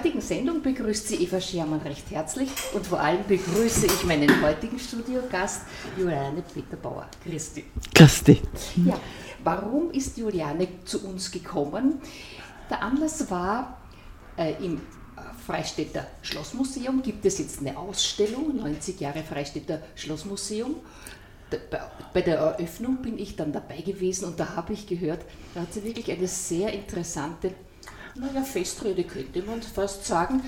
Heutigen Sendung begrüßt sie Eva Schermann recht herzlich und vor allem begrüße ich meinen heutigen Studiogast Juliane Peterbauer. Christi. Christi. Ja, warum ist Juliane zu uns gekommen? Der Anlass war äh, im Freistädter Schlossmuseum gibt es jetzt eine Ausstellung, 90 Jahre Freistädter Schlossmuseum. Bei der Eröffnung bin ich dann dabei gewesen und da habe ich gehört, da hat sie wirklich eine sehr interessante naja, Festrede könnte man fast sagen,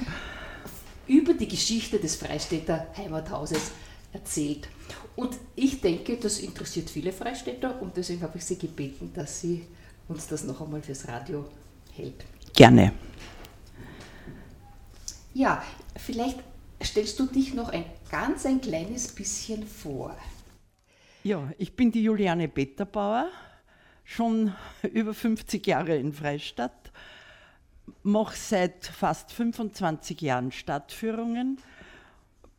über die Geschichte des Freistädter Heimathauses erzählt. Und ich denke, das interessiert viele Freistädter und deswegen habe ich Sie gebeten, dass sie uns das noch einmal fürs Radio hält. Gerne. Ja, vielleicht stellst du dich noch ein ganz ein kleines bisschen vor. Ja, ich bin die Juliane Betterbauer, schon über 50 Jahre in Freistadt mache seit fast 25 Jahren Stadtführungen,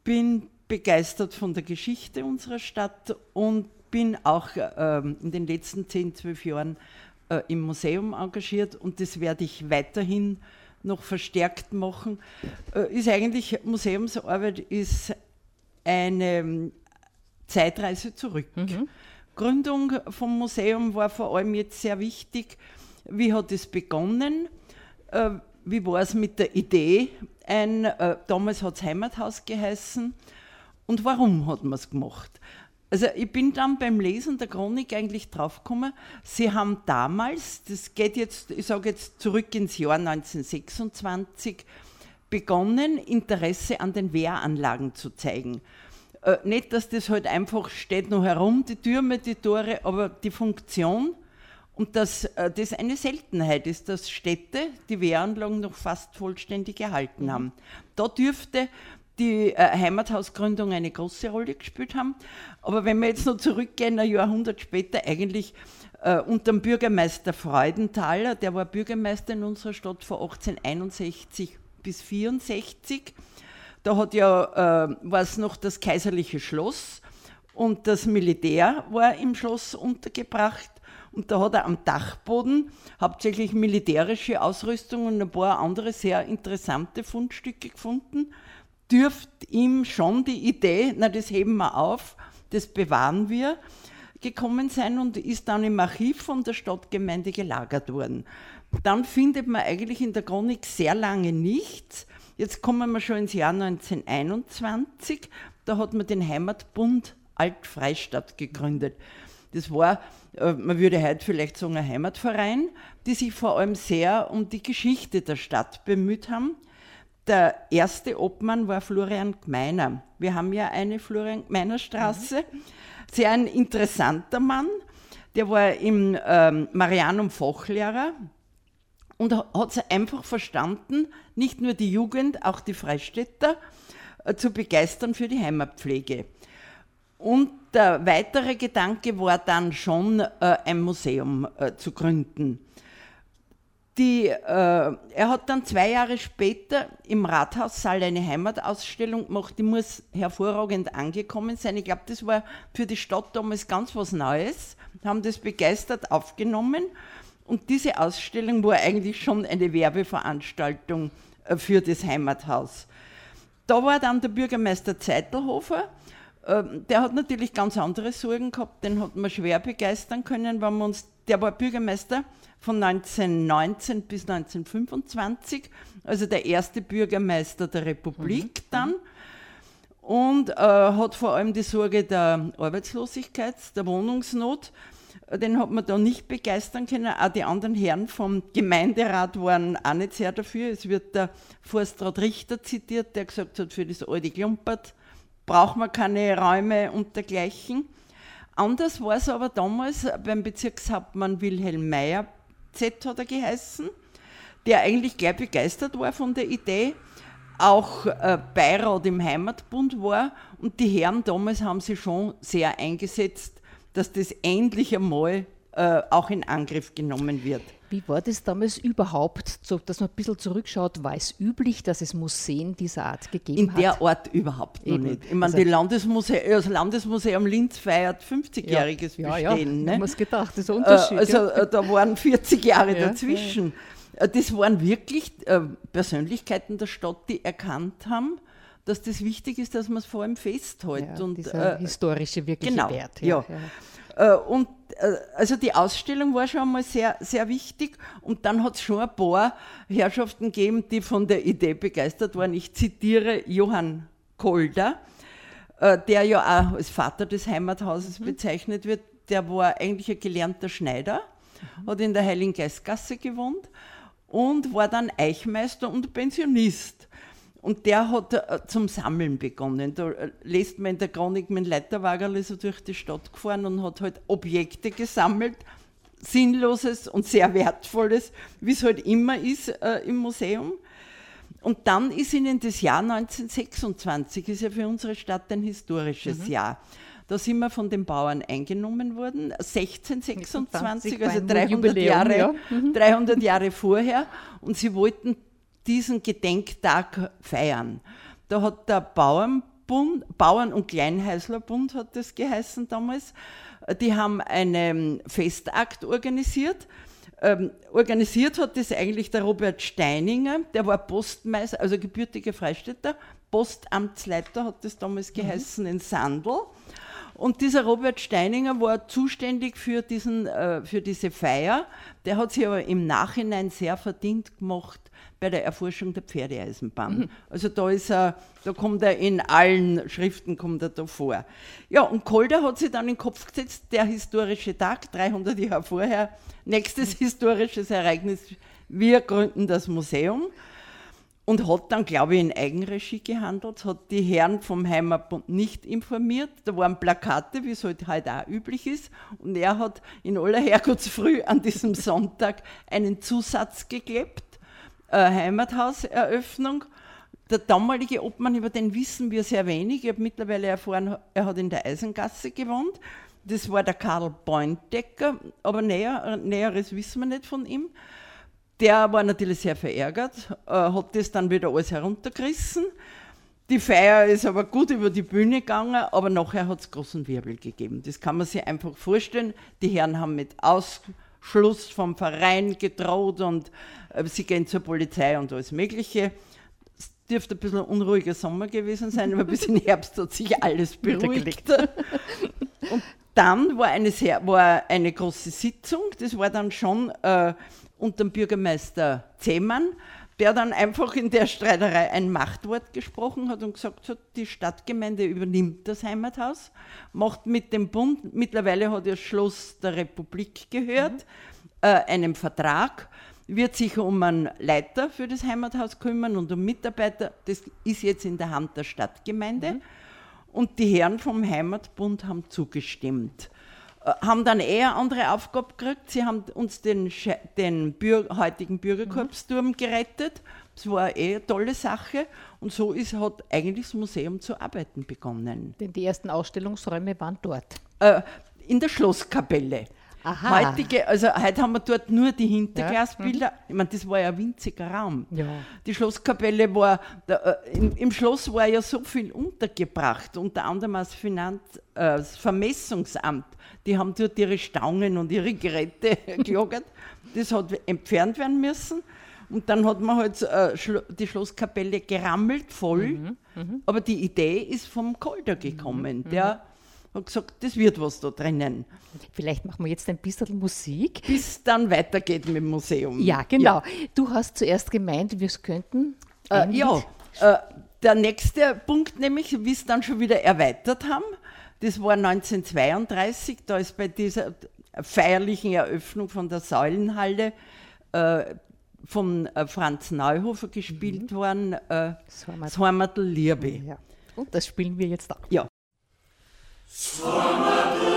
bin begeistert von der Geschichte unserer Stadt und bin auch ähm, in den letzten 10, 12 Jahren äh, im Museum engagiert und das werde ich weiterhin noch verstärkt machen. Äh, ist eigentlich Museumsarbeit ist eine ähm, Zeitreise zurück. Mhm. Gründung vom Museum war vor allem jetzt sehr wichtig. Wie hat es begonnen? Äh, wie war es mit der Idee? Ein, äh, damals hat es Heimathaus geheißen. Und warum hat man es gemacht? Also ich bin dann beim Lesen der Chronik eigentlich draufgekommen, sie haben damals, das geht jetzt, ich sage jetzt zurück ins Jahr 1926, begonnen, Interesse an den Wehranlagen zu zeigen. Äh, nicht, dass das halt einfach steht noch herum, die Türme, die Tore, aber die Funktion und dass äh, das eine Seltenheit ist, dass Städte die Wehranlagen noch fast vollständig erhalten haben. Da dürfte die äh, Heimathausgründung eine große Rolle gespielt haben. Aber wenn wir jetzt noch zurückgehen, ein Jahrhundert später, eigentlich äh, unter dem Bürgermeister Freudenthaler, der war Bürgermeister in unserer Stadt von 1861 bis 1864. Da hat ja, äh, war es noch das kaiserliche Schloss und das Militär war im Schloss untergebracht. Und da hat er am Dachboden hauptsächlich militärische Ausrüstung und ein paar andere sehr interessante Fundstücke gefunden. Dürft ihm schon die Idee, na das heben wir auf, das bewahren wir, gekommen sein und ist dann im Archiv von der Stadtgemeinde gelagert worden. Dann findet man eigentlich in der Chronik sehr lange nichts. Jetzt kommen wir schon ins Jahr 1921. Da hat man den Heimatbund Altfreistadt gegründet. Das war, man würde heute vielleicht sagen, ein Heimatverein, die sich vor allem sehr um die Geschichte der Stadt bemüht haben. Der erste Obmann war Florian Gmeiner. Wir haben ja eine Florian Gmeiner Straße. Sehr ein interessanter Mann. Der war im ähm, Marianum Fachlehrer und hat es einfach verstanden, nicht nur die Jugend, auch die Freistädter äh, zu begeistern für die Heimatpflege. Und der weitere Gedanke war dann schon, äh, ein Museum äh, zu gründen. Die, äh, er hat dann zwei Jahre später im Rathaussaal eine Heimatausstellung gemacht, die muss hervorragend angekommen sein. Ich glaube, das war für die Stadt damals ganz was Neues, haben das begeistert aufgenommen. Und diese Ausstellung war eigentlich schon eine Werbeveranstaltung äh, für das Heimathaus. Da war dann der Bürgermeister Zeitelhofer, der hat natürlich ganz andere Sorgen gehabt, den hat man schwer begeistern können, wenn wir uns, der war Bürgermeister von 1919 bis 1925, also der erste Bürgermeister der Republik mhm. dann und äh, hat vor allem die Sorge der Arbeitslosigkeit, der Wohnungsnot. Den hat man da nicht begeistern können. Auch die anderen Herren vom Gemeinderat waren auch nicht sehr dafür. Es wird der Forstrat Richter zitiert, der gesagt hat, für das alte Klumpert braucht man keine Räume und dergleichen. Anders war es aber damals beim Bezirkshauptmann Wilhelm Meyer, Z hat er geheißen, der eigentlich gleich begeistert war von der Idee, auch äh, Beirat im Heimatbund war und die Herren damals haben sich schon sehr eingesetzt, dass das endlich einmal äh, auch in Angriff genommen wird. Wie war das damals überhaupt, so, dass man ein bisschen zurückschaut, war es üblich, dass es Museen dieser Art gegeben hat? In der Art überhaupt noch Eben. nicht. Ich meine, also, Landesmuse das Landesmuseum Linz feiert 50-jähriges ja, Bestehen. Ja, ja. Ne? Man gedacht, das ist ein Unterschied. Äh, also ja. da waren 40 Jahre ja, dazwischen. Ja, das waren wirklich äh, Persönlichkeiten der Stadt, die erkannt haben, dass das wichtig ist, dass man es vor allem festhält. Ja, und, dieser äh, historische wirkliche genau, Wert. Ja. ja. Äh, und äh, also die Ausstellung war schon einmal sehr, sehr wichtig und dann hat es schon ein paar Herrschaften gegeben, die von der Idee begeistert waren. Ich zitiere Johann Kolder, äh, der ja auch als Vater des Heimathauses mhm. bezeichnet wird. Der war eigentlich ein gelernter Schneider, mhm. hat in der Heiligen Geistgasse gewohnt und war dann Eichmeister und Pensionist. Und der hat äh, zum Sammeln begonnen. Da äh, lässt man in der Chronik mit dem Leiterwagen so durch die Stadt gefahren und hat halt Objekte gesammelt, Sinnloses und sehr Wertvolles, wie es halt immer ist äh, im Museum. Und dann ist ihnen das Jahr 1926, ist ja für unsere Stadt ein historisches mhm. Jahr. Da sind wir von den Bauern eingenommen worden, 1626, also 300 Jahre, ja. mhm. 300 Jahre vorher. Und sie wollten diesen Gedenktag feiern. Da hat der Bauernbund, Bauern- und Kleinhäuslerbund hat das geheißen damals, die haben einen Festakt organisiert. Ähm, organisiert hat das eigentlich der Robert Steininger, der war Postmeister, also gebürtiger Freistädter, Postamtsleiter hat das damals mhm. geheißen in Sandl. Und dieser Robert Steininger war zuständig für, diesen, äh, für diese Feier. Der hat sich aber im Nachhinein sehr verdient gemacht bei der Erforschung der Pferdeeisenbahn. Mhm. Also da ist er, da kommt er in allen Schriften kommt er da vor. Ja, und Kolder hat sich dann in den Kopf gesetzt, der historische Tag, 300 Jahre vorher, nächstes mhm. historisches Ereignis, wir gründen das Museum und hat dann, glaube ich, in Eigenregie gehandelt, hat die Herren vom Heimatbund nicht informiert. Da waren Plakate, wie es halt heute auch üblich ist. Und er hat in aller Herrgottsfrüh an diesem Sonntag einen Zusatz geklebt äh, Heimathauseröffnung. Der damalige Obmann, über den wissen wir sehr wenig. Ich habe mittlerweile erfahren, er hat in der Eisengasse gewohnt. Das war der Karl Beundecker, aber näher, Näheres wissen wir nicht von ihm. Der war natürlich sehr verärgert, äh, hat das dann wieder alles heruntergerissen. Die Feier ist aber gut über die Bühne gegangen, aber nachher hat es großen Wirbel gegeben. Das kann man sich einfach vorstellen. Die Herren haben mit Ausschluss vom Verein gedroht und sie gehen zur Polizei und alles Mögliche. Es dürfte ein bisschen ein unruhiger Sommer gewesen sein, aber bis in Herbst hat sich alles beruhigt. und dann war eine, sehr, war eine große Sitzung, das war dann schon äh, unter dem Bürgermeister Zehmann, der dann einfach in der Streiterei ein Machtwort gesprochen hat und gesagt hat, die Stadtgemeinde übernimmt das Heimathaus, macht mit dem Bund, mittlerweile hat das Schloss der Republik gehört, mhm. äh, einen Vertrag wird sich um einen Leiter für das Heimathaus kümmern und um Mitarbeiter. Das ist jetzt in der Hand der Stadtgemeinde. Mhm. Und die Herren vom Heimatbund haben zugestimmt. Äh, haben dann eher andere Aufgabe gekriegt. Sie haben uns den, den Bür heutigen Bürgerkorpsturm mhm. gerettet. Das war eh eine tolle Sache. Und so ist, hat eigentlich das Museum zu arbeiten begonnen. Denn die ersten Ausstellungsräume waren dort. Äh, in der Schlosskapelle. Aha. Heutige, also heute haben wir dort nur die Hinterglasbilder. Ja. Mhm. Ich meine, das war ja ein winziger Raum. Ja. Die Schlosskapelle war, da, äh, im, im, Schloss war ja so viel untergebracht, unter anderem das Finanz, äh, das Vermessungsamt. Die haben dort ihre Stangen und ihre Geräte gelagert. Das hat entfernt werden müssen. Und dann hat man halt äh, die Schlosskapelle gerammelt voll. Mhm, mh. Aber die Idee ist vom Kolder gekommen. Mhm, der habe gesagt, das wird was da drinnen. Vielleicht machen wir jetzt ein bisschen Musik. Bis dann weitergeht mit dem Museum. Ja, genau. Ja. Du hast zuerst gemeint, wir könnten. Äh, ja, äh, der nächste Punkt nämlich, wie es dann schon wieder erweitert haben, das war 1932, da ist bei dieser feierlichen Eröffnung von der Säulenhalle äh, von äh, Franz Neuhofer gespielt mhm. worden, äh, das Heimatl Liebe. Ja. Und das spielen wir jetzt auch. Ja. Selamat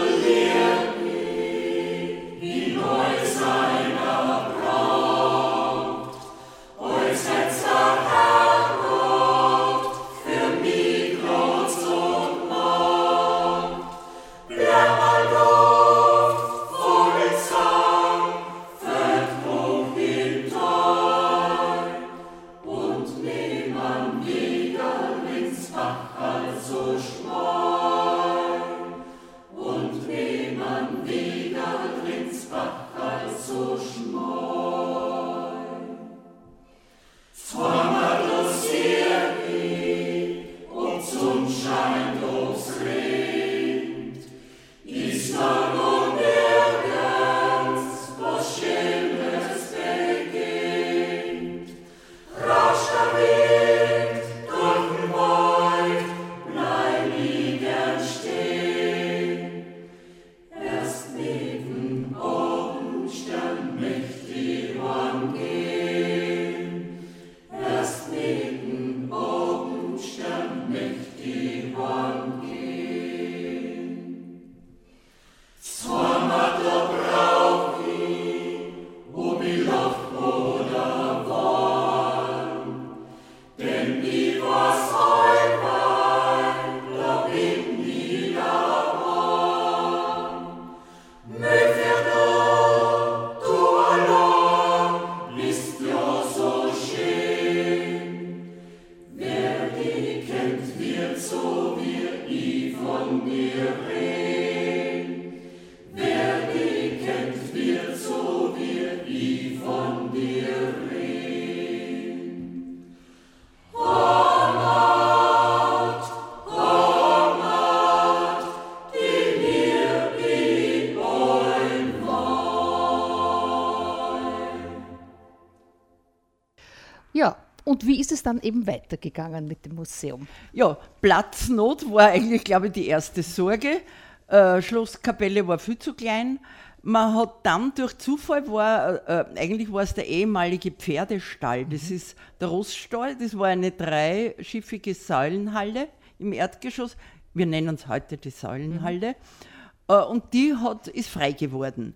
dann eben weitergegangen mit dem Museum? Ja, Platznot war eigentlich, glaube ich, die erste Sorge. Äh, Schlosskapelle war viel zu klein. Man hat dann durch Zufall war, äh, eigentlich war es der ehemalige Pferdestall. Das mhm. ist der Rossstall. Das war eine dreischiffige Säulenhalle im Erdgeschoss. Wir nennen es heute die Säulenhalle. Mhm. Äh, und die hat, ist frei geworden.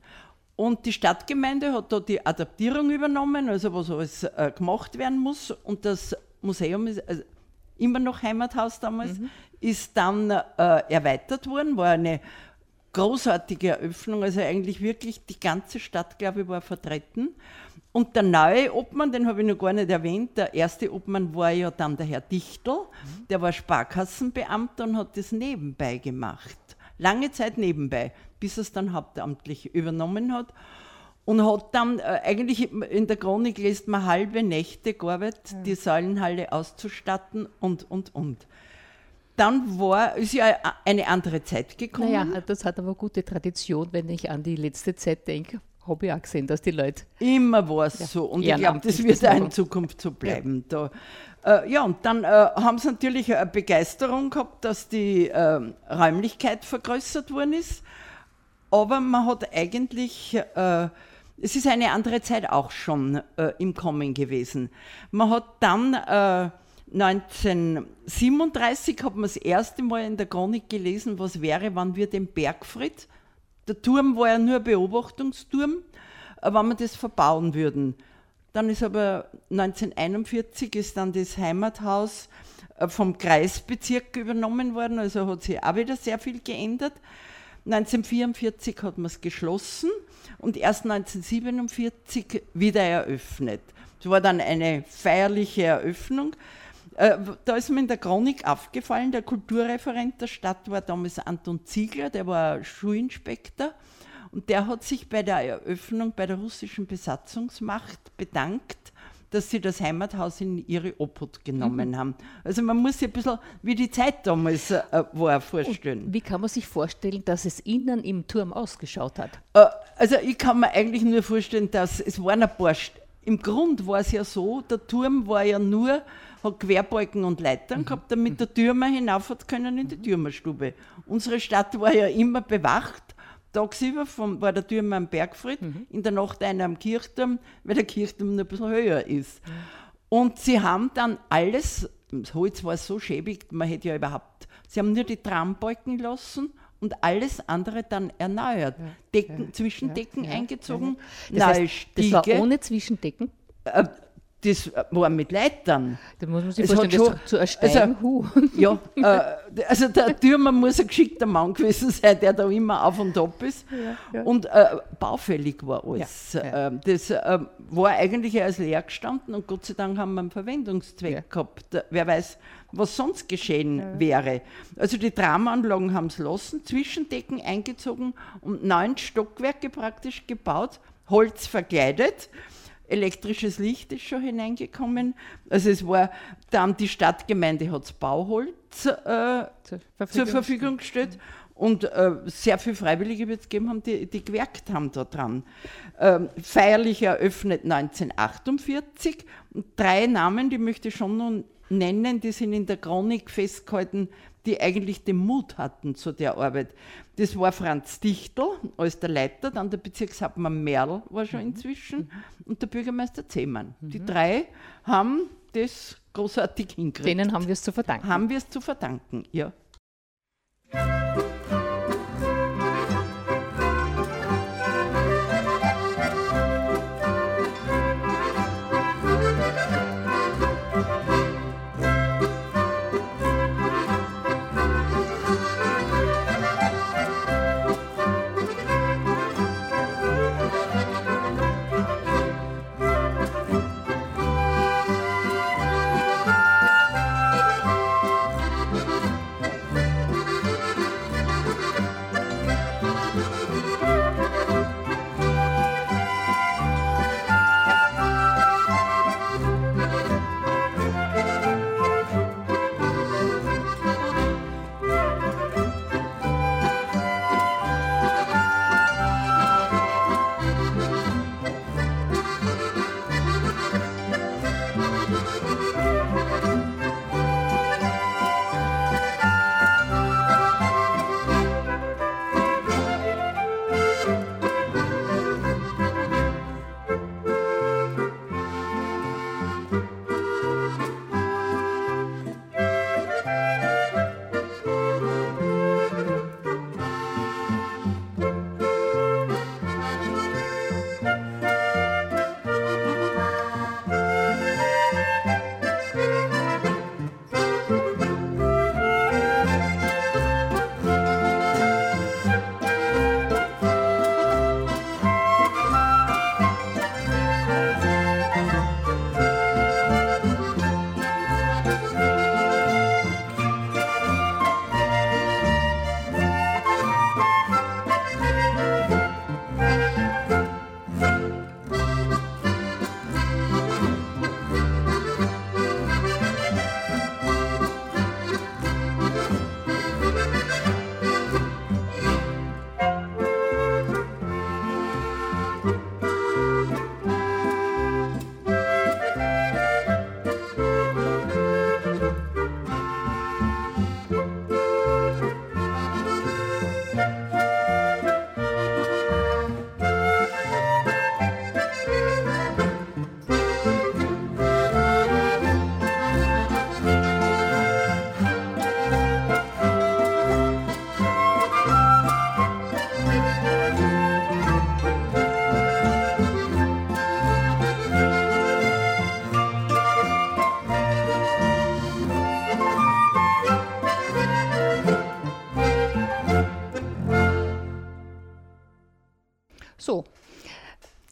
Und die Stadtgemeinde hat da die Adaptierung übernommen, also was alles äh, gemacht werden muss. Und das Museum ist also immer noch Heimathaus damals, mhm. ist dann äh, erweitert worden, war eine großartige Eröffnung, also eigentlich wirklich die ganze Stadt, glaube ich, war vertreten. Und der neue Obmann, den habe ich noch gar nicht erwähnt, der erste Obmann war ja dann der Herr Dichtel, mhm. der war Sparkassenbeamter und hat das nebenbei gemacht. Lange Zeit nebenbei bis es dann hauptamtlich übernommen hat. Und hat dann äh, eigentlich in der Chronik lässt man halbe Nächte gearbeitet, ja. die Säulenhalle auszustatten und, und, und. Dann war, ist ja eine andere Zeit gekommen. Naja, das hat aber gute Tradition, wenn ich an die letzte Zeit denke. Habe ich auch gesehen, dass die Leute. Immer war es ja. so. Und ich glaube, das wird auch in Zukunft so bleiben. Ja. Da, äh, ja, und dann äh, haben sie natürlich eine Begeisterung gehabt, dass die äh, Räumlichkeit vergrößert worden ist aber man hat eigentlich, äh, es ist eine andere Zeit auch schon äh, im Kommen gewesen. Man hat dann äh, 1937 hat man das erste Mal in der Chronik gelesen, was wäre, wann wir den Bergfried, der Turm war ja nur ein Beobachtungsturm, äh, wenn wir das verbauen würden. Dann ist aber 1941 ist dann das Heimathaus äh, vom Kreisbezirk übernommen worden, also hat sich auch wieder sehr viel geändert. 1944 hat man es geschlossen und erst 1947 wieder eröffnet. Es war dann eine feierliche Eröffnung. Äh, da ist mir in der Chronik aufgefallen, der Kulturreferent der Stadt war damals Anton Ziegler, der war Schulinspektor. Und der hat sich bei der Eröffnung bei der russischen Besatzungsmacht bedankt dass sie das Heimathaus in ihre Obhut genommen mhm. haben. Also man muss sich ein bisschen wie die Zeit damals äh, war vorstellen. Und wie kann man sich vorstellen, dass es innen im Turm ausgeschaut hat? Äh, also ich kann mir eigentlich nur vorstellen, dass es waren ein paar, im Grund war es ja so, der Turm war ja nur, hat Querbalken und Leitern mhm. gehabt, damit der Türmer hinauf hat können in die mhm. Türmerstube. Unsere Stadt war ja immer bewacht Tagsüber vom, war der Türmer am Bergfried, mhm. in der Nacht einer am Kirchturm, weil der Kirchturm noch ein bisschen höher ist. Mhm. Und sie haben dann alles, das Holz war so schäbig, man hätte ja überhaupt, sie haben nur die Trambalken lassen und alles andere dann erneuert. Ja, Decken, ja, Zwischendecken ja, eingezogen, das neue heißt. Das war ohne Zwischendecken? Äh, das war mit Leitern. Da muss man sich es vorstellen, schon, zu ersteigen. Also, ja, äh, also der Türmer muss ein geschickter Mann gewesen sein, der da immer auf und ab ist. Ja, ja. Und äh, baufällig war alles. Ja, äh, das äh, war eigentlich als leer gestanden und Gott sei Dank haben wir einen Verwendungszweck gehabt. Wer weiß, was sonst geschehen wäre. Also die Tramanlagen haben es lassen, Zwischendecken eingezogen und neun Stockwerke praktisch gebaut Holz verkleidet. Elektrisches Licht ist schon hineingekommen. Also es war dann die Stadtgemeinde hat Bauholz äh, zur, Verfügung zur Verfügung gestellt. Und äh, sehr viele Freiwillige wird es gegeben haben, die, die gewerkt haben daran. Ähm, feierlich eröffnet 1948. Und drei Namen, die möchte ich schon noch nennen, die sind in der Chronik festgehalten, die eigentlich den Mut hatten zu der Arbeit. Das war Franz Dichtel als der Leiter, dann der Bezirkshauptmann Merl war schon mhm. inzwischen mhm. und der Bürgermeister Zehmann. Mhm. Die drei haben das großartig hingekriegt. Denen haben wir es zu verdanken. Haben wir es zu verdanken, ja.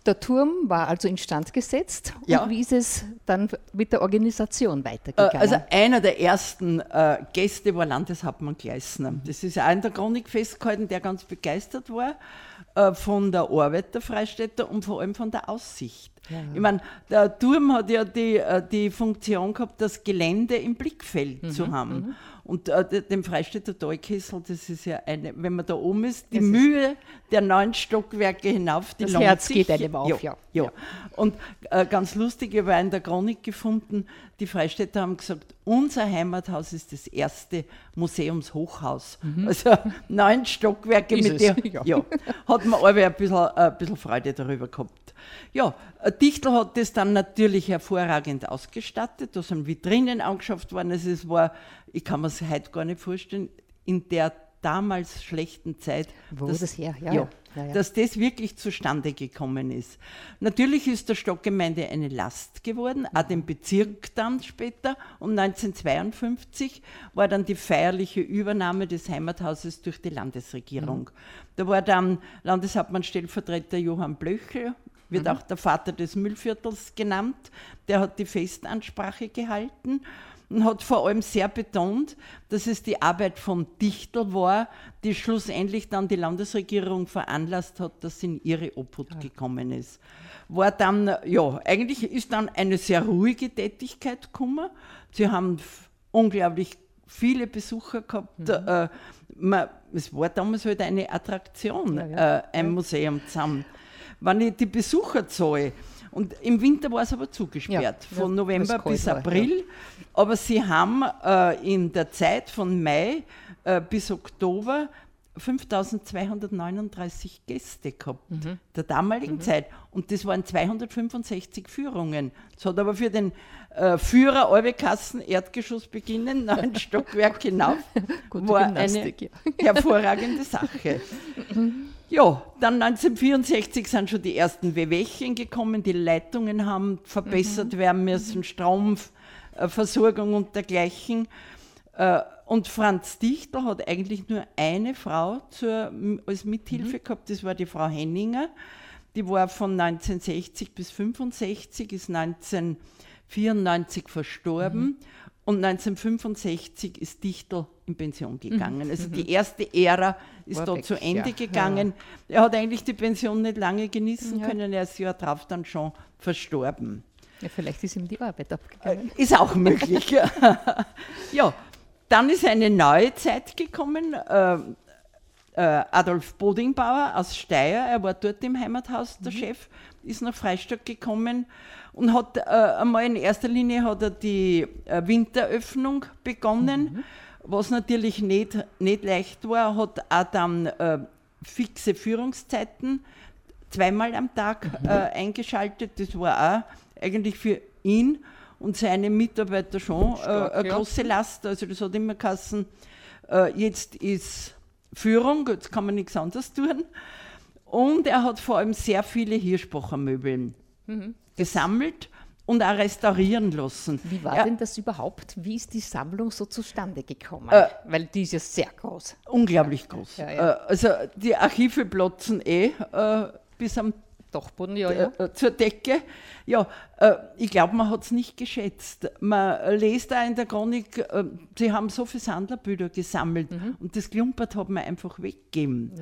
Der Turm war also instand gesetzt. Ja. Und wie ist es dann mit der Organisation weitergegangen? Äh, also einer der ersten äh, Gäste war Landeshauptmann Gleisner. Das ist auch in der Chronik festgehalten, der ganz begeistert war äh, von der Arbeit der Freistädter und vor allem von der Aussicht. Ja. Ich meine, der Turm hat ja die, äh, die Funktion gehabt, das Gelände im Blickfeld mhm. zu haben. Mhm. Und äh, dem Freistädter Talkessel, das ist ja eine, wenn man da oben ist, die das Mühe ist der neun Stockwerke hinauf, die Das Herz sich. geht einem auf, ja. ja. ja. Und äh, ganz lustig, ich war in der Chronik gefunden, die Freistädter haben gesagt, unser Heimathaus ist das erste Museumshochhaus. Mhm. Also neun Stockwerke ist mit der, ja. ja. hat man alle ein bisschen, ein bisschen Freude darüber gehabt. Ja, Dichtel hat das dann natürlich hervorragend ausgestattet, da sind Vitrinen angeschafft worden. Also es war, ich kann mir es heute gar nicht vorstellen, in der damals schlechten Zeit. Wo dass, das her? Ja, ja, ja, Dass das wirklich zustande gekommen ist. Natürlich ist der Stockgemeinde eine Last geworden, auch dem Bezirk dann später. Um 1952 war dann die feierliche Übernahme des Heimathauses durch die Landesregierung. Mhm. Da war dann Landeshauptmann Stellvertreter Johann Blöchel, wird mhm. auch der Vater des Müllviertels genannt. Der hat die Festansprache gehalten. Und hat vor allem sehr betont, dass es die Arbeit von Dichtel war, die schlussendlich dann die Landesregierung veranlasst hat, dass sie in ihre Obhut ja. gekommen ist. War dann, ja, eigentlich ist dann eine sehr ruhige Tätigkeit gekommen. Sie haben unglaublich viele Besucher gehabt. Mhm. Äh, man, es war damals halt eine Attraktion, ja, ja. Äh, ein Museum zusammen. Wenn ich die Besucherzahl und im Winter war es aber zugesperrt, ja, von November bis April. Ja. Aber sie haben äh, in der Zeit von Mai äh, bis Oktober 5239 Gäste gehabt, mhm. der damaligen mhm. Zeit. Und das waren 265 Führungen. Es hat aber für den äh, Führer Alwekassen Erdgeschoss beginnen, neun Stockwerk hinauf, war eine ja. hervorragende Sache. Ja, dann 1964 sind schon die ersten Wehwehchen gekommen, die Leitungen haben verbessert mhm. werden müssen, Stromversorgung und dergleichen. Äh, und Franz Dichter hat eigentlich nur eine Frau zur, als Mithilfe mhm. gehabt, das war die Frau Henninger. Die war von 1960 bis 65, ist 1994 verstorben. Mhm. Und 1965 ist Dichtel in Pension gegangen. Mhm. Also die mhm. erste Ära ist da zu Ende ja. gegangen. Ja. Er hat eigentlich die Pension nicht lange genießen ja. können. Er ist ja drauf dann schon verstorben. Ja, vielleicht ist ihm die Arbeit abgegangen. Äh, ist auch möglich. ja, dann ist eine neue Zeit gekommen. Äh, äh, Adolf Bodingbauer aus Steyr, er war dort im Heimathaus der mhm. Chef, ist nach Freistadt gekommen und hat äh, einmal in erster Linie hat er die äh, Winteröffnung begonnen, mhm. was natürlich nicht, nicht leicht war, hat auch dann äh, fixe Führungszeiten zweimal am Tag mhm. Äh, eingeschaltet. Das war auch eigentlich für ihn und seine Mitarbeiter schon äh, Stark, eine ja. große Last. Also das hat immer geheißen, äh, jetzt ist Führung, jetzt kann man nichts anderes tun. Und er hat vor allem sehr viele Hirschbacher-Möbeln mhm. gesammelt und auch restaurieren lassen. Wie war ja, denn das überhaupt? Wie ist die Sammlung so zustande gekommen? Äh, Weil die ist ja sehr groß. Unglaublich groß. Ja, ja. Äh, also die Archive platzen eh äh, bis am Dachboden, ja, ja. Äh, zur Decke. Ja, äh, ich glaube, man hat es nicht geschätzt. Man liest da in der Chronik, äh, sie haben so viele Sandlerbilder gesammelt mhm. und das Klumpert hat man einfach weggegeben.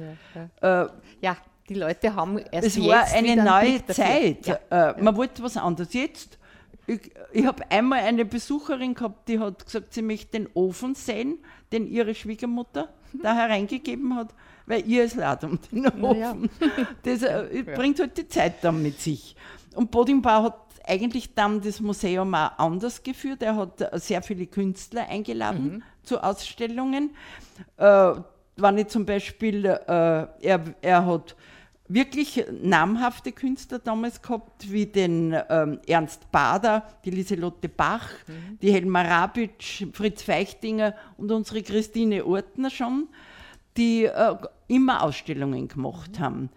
Ja, äh, ja. die Leute haben erst Es war eine neue Zeit. Äh, man wollte was anderes. Jetzt, ich, ich habe einmal eine Besucherin gehabt, die hat gesagt, sie möchte den Ofen sehen, den ihre Schwiegermutter da hereingegeben hat weil ihr es leid um den Ofen. Ja. Das äh, bringt halt die Zeit dann mit sich. Und Bodimbau hat eigentlich dann das Museum auch anders geführt. Er hat äh, sehr viele Künstler eingeladen mhm. zu Ausstellungen. Äh, wenn ich zum Beispiel, äh, er, er hat wirklich namhafte Künstler damals gehabt, wie den ähm, Ernst Bader, die Lieselotte Bach, mhm. die Helma Rabitsch, Fritz Feichtinger und unsere Christine Ortner schon die äh, immer Ausstellungen gemacht haben.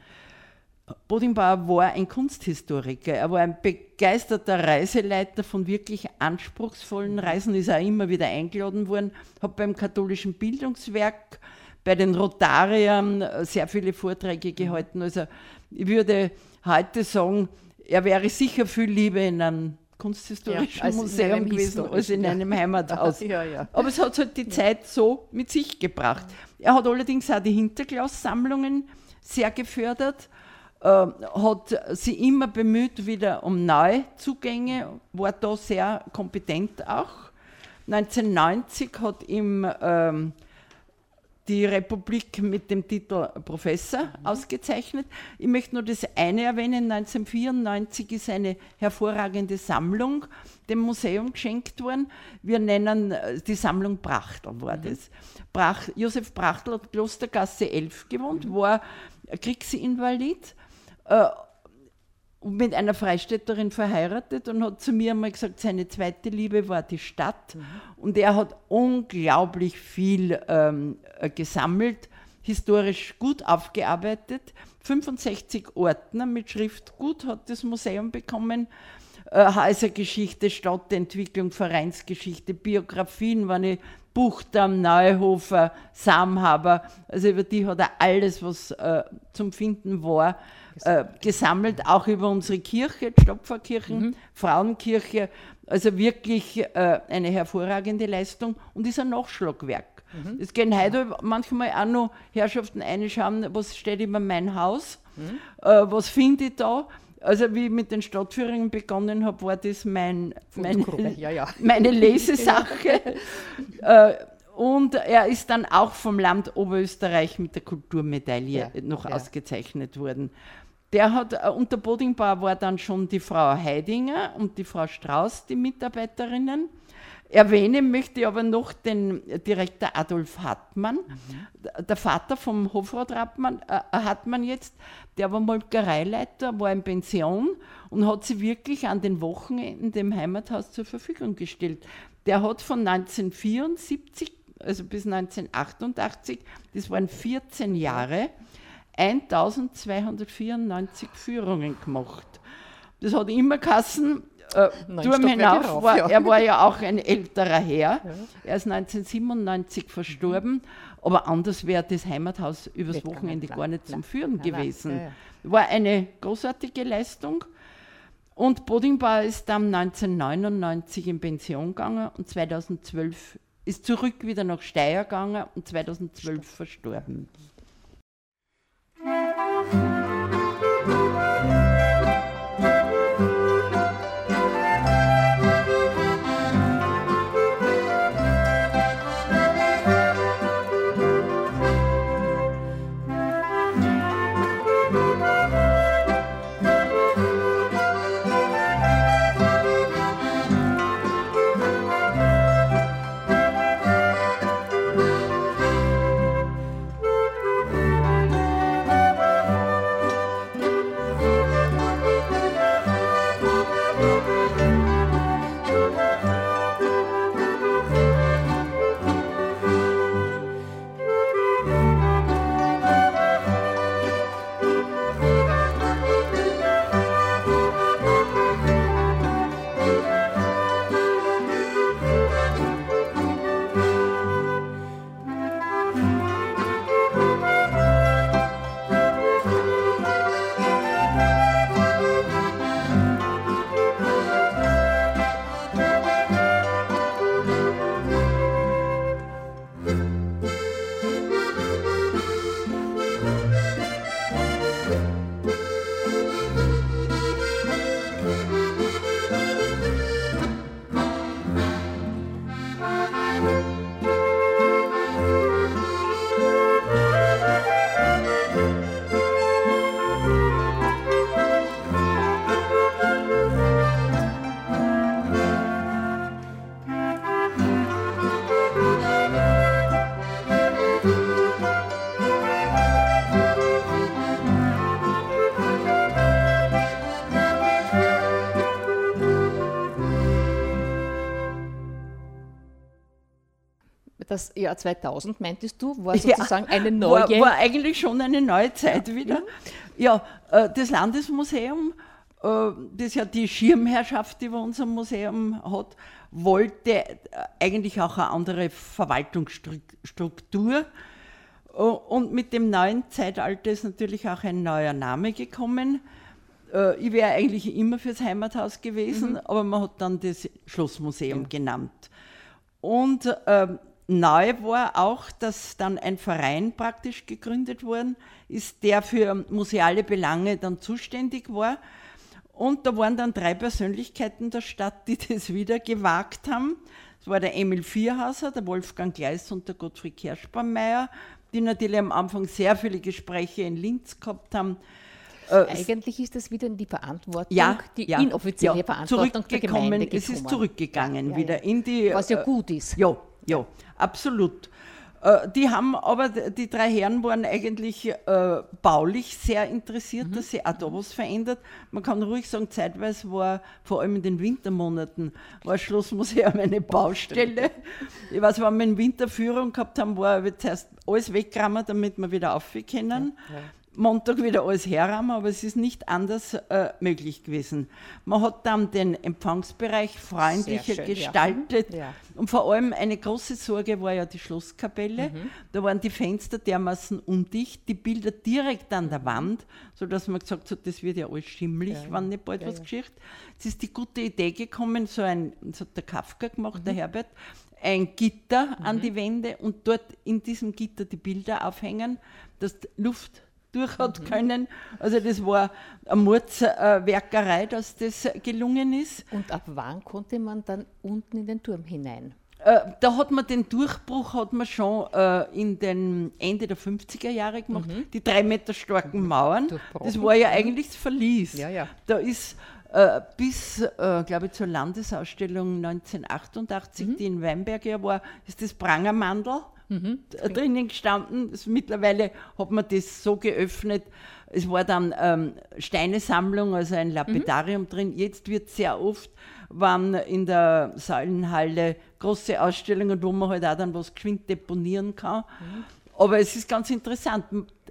Bodinbauer war ein Kunsthistoriker, er war ein begeisterter Reiseleiter von wirklich anspruchsvollen Reisen, ist auch immer wieder eingeladen worden, hat beim katholischen Bildungswerk, bei den Rotariern äh, sehr viele Vorträge gehalten. Also ich würde heute sagen, er wäre sicher viel lieber in einem kunsthistorischen ja, Museum gewesen als in einem Heimathaus. ja, Aber es hat halt die Zeit so mit sich gebracht. Er hat allerdings auch die Hinterglassammlungen sehr gefördert, äh, hat sie immer bemüht wieder um Neuzugänge, war da sehr kompetent auch. 1990 hat ihm ähm, die Republik mit dem Titel Professor mhm. ausgezeichnet. Ich möchte nur das eine erwähnen. 1994 ist eine hervorragende Sammlung dem Museum geschenkt worden. Wir nennen äh, die Sammlung Brachtel war mhm. das. Brach, Josef Brachtel hat Klostergasse 11 gewohnt, mhm. war Kriegsinvalid. Äh, mit einer Freistädterin verheiratet und hat zu mir einmal gesagt, seine zweite Liebe war die Stadt. Mhm. Und er hat unglaublich viel ähm, äh, gesammelt, historisch gut aufgearbeitet. 65 Ordner mit Schriftgut hat das Museum bekommen. Äh, Häusergeschichte, Stadtentwicklung, Vereinsgeschichte, Biografien, wenn ich Buchdamm, Neuhofer, Samhaber. Also über die hat er alles, was äh, zum Finden war, äh, gesammelt, auch über unsere Kirche, Stopferkirchen, mhm. Frauenkirche. Also wirklich äh, eine hervorragende Leistung und ist ein Nachschlagwerk. Mhm. Es gehen heute manchmal auch noch Herrschaften einschauen, was steht über mein Haus, mhm. äh, was finde ich da. Also wie ich mit den Stadtführungen begonnen habe, war das mein, meine, ja, ja. meine Lesesache. äh, und er ist dann auch vom Land Oberösterreich mit der Kulturmedaille noch ausgezeichnet worden. Der hat, äh, unter Bodingbauer war dann schon die Frau Heidinger und die Frau Strauß, die Mitarbeiterinnen. Erwähnen möchte ich aber noch den Direktor Adolf Hartmann, mhm. der Vater vom Hofrat Hartmann, äh, Hartmann jetzt, der war Molkereileiter, war in Pension und hat sie wirklich an den Wochenenden dem Heimathaus zur Verfügung gestellt. Der hat von 1974, also bis 1988, das waren 14 Jahre, 1294 Führungen gemacht. Das hat immer Kassen äh, Turm hinauf, war, ja. er war ja auch ein älterer Herr. Ja. Er ist 1997 verstorben, mhm. aber anders wäre das Heimathaus übers Weggegangen, Wochenende gar nicht klar, zum Führen klar, gewesen. War eine großartige Leistung. Und Bodingbauer ist dann 1999 in Pension gegangen und 2012 ist zurück wieder nach Steyr gegangen und 2012 verstorben. Das Jahr 2000, meintest du, war sozusagen ja, eine neue... War, war, eigentlich schon eine neue Zeit wieder. Ja, äh, das Landesmuseum, äh, das ja die Schirmherrschaft über unser Museum hat, wollte äh, eigentlich auch eine andere Verwaltungsstruktur. Und mit dem neuen Zeitalter ist natürlich auch ein neuer Name gekommen. Ich wäre eigentlich immer fürs Heimathaus gewesen, mhm. aber man hat dann das Schlossmuseum ja. genannt. Und ähm, Neu war auch, dass dann ein Verein praktisch gegründet worden ist, der für museale Belange dann zuständig war. Und da waren dann drei Persönlichkeiten der Stadt, die das wieder gewagt haben. Das war der Emil Vierhauser, der Wolfgang Gleis und der Gottfried Kerschbaumeier, die natürlich am Anfang sehr viele Gespräche in Linz gehabt haben. Äh, Eigentlich ist das wieder in die Verantwortung, ja, die ja, inoffizielle ja, Verantwortung der Gemeinde gekommen. Es ist zurückgegangen wieder in die... Was ja äh, gut ist. Ja, ja, absolut. Äh, die haben aber, die drei Herren waren eigentlich äh, baulich sehr interessiert, mhm. dass sie auch da was verändert. Man kann ruhig sagen, zeitweise war vor allem in den Wintermonaten war Schlossmuseum eine Baustelle. ich weiß, wenn wir in Winterführung gehabt haben, war zuerst alles weggerammt, damit wir wieder aufkommen können. Ja, ja. Montag wieder alles herrahmen, aber es ist nicht anders äh, möglich gewesen. Man hat dann den Empfangsbereich freundlicher schön, gestaltet ja. Ja. und vor allem eine große Sorge war ja die Schlosskapelle. Mhm. Da waren die Fenster dermaßen undicht, die Bilder direkt an der Wand, sodass man gesagt hat, das wird ja alles schimmlig, Ja, wenn nicht bald was geschieht. Es ist die gute Idee gekommen, so ein, das hat der Kafka gemacht, Mhm. der Herbert, ein Gitter an die Wände und dort in diesem Gitter die Bilder aufhängen, dass Luft durch Mhm. hat können. Also das war eine Murzwerkerei, dass das gelungen ist. Und ab wann konnte man dann unten in den Turm hinein? Äh, da hat man den Durchbruch hat man schon äh, in den Ende der 50er Jahre gemacht. Die drei Meter starken Mauern. Mhm. Durchbrochen. Das war ja eigentlich das Verlies. Ja, ja. Da ist äh, bis, äh, glaube ich, zur Landesausstellung 1988, Mhm. die in Weinberg ja war, ist das Prangermandel Mhm. drinnen gestanden. Das, mittlerweile hat man das so geöffnet. Es war dann ähm, Steinesammlung, also ein Lapidarium Mhm. drin. Jetzt wird sehr oft, wann in der Säulenhalle große Ausstellungen, wo man halt auch dann was geschwind deponieren kann. Mhm. Aber es ist ganz interessant.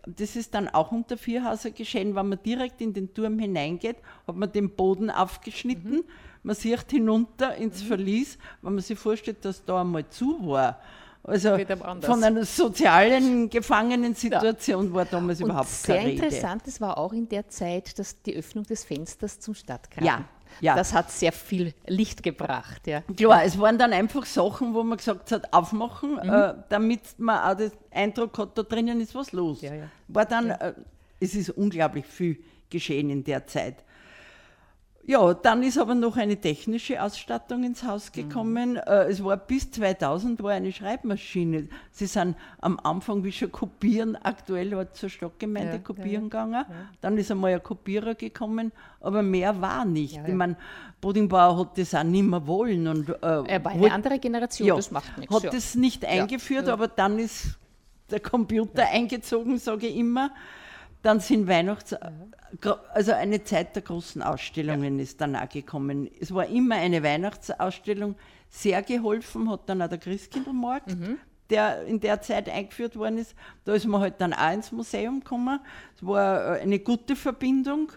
Das ist dann auch unter Vierhauser geschehen, wenn man direkt in den Turm hineingeht, hat man den Boden aufgeschnitten, Mhm. man sieht hinunter ins Verlies, wenn man sich vorstellt, dass da einmal zu war. Also von einer sozialen Gefangenensituation war damals Und überhaupt sehr keine Rede. interessant, es war auch in der Zeit dass die Öffnung des Fensters zum Stadtgraben. Ja, ja. Das hat sehr viel Licht gebracht. Ja. Klar, es waren dann einfach Sachen, wo man gesagt hat, aufmachen, Mhm. äh, damit man auch den Eindruck hat, da drinnen ist was los. Ja, ja. War dann, äh, es ist unglaublich viel geschehen in der Zeit. Ja, dann ist aber noch eine technische Ausstattung ins Haus Mhm. gekommen. Äh, Es war bis 2000 war eine Schreibmaschine. Sie sind am Anfang wie schon kopieren, aktuell war zur Stockgemeinde Ja, ja, kopieren ja, gegangen. Dann ist einmal ein Kopierer gekommen, aber mehr war nicht. Ja, Ich ja. meine, Bodingbauer hat das auch nicht mehr wollen. Und, äh, Er war eine wollte- andere Generation, ja, das macht nichts. hat ja. das nicht eingeführt, ja. aber dann ist der Computer eingezogen, sage ich immer. Dann sind Weihnachts... Also eine Zeit der großen Ausstellungen ist dann auch gekommen. Es war immer eine Weihnachtsausstellung. Sehr geholfen hat dann auch der Christkindlmarkt, Mhm. der in der Zeit eingeführt worden ist. Da ist man halt dann auch ins Museum gekommen. Es war äh, eine gute Verbindung.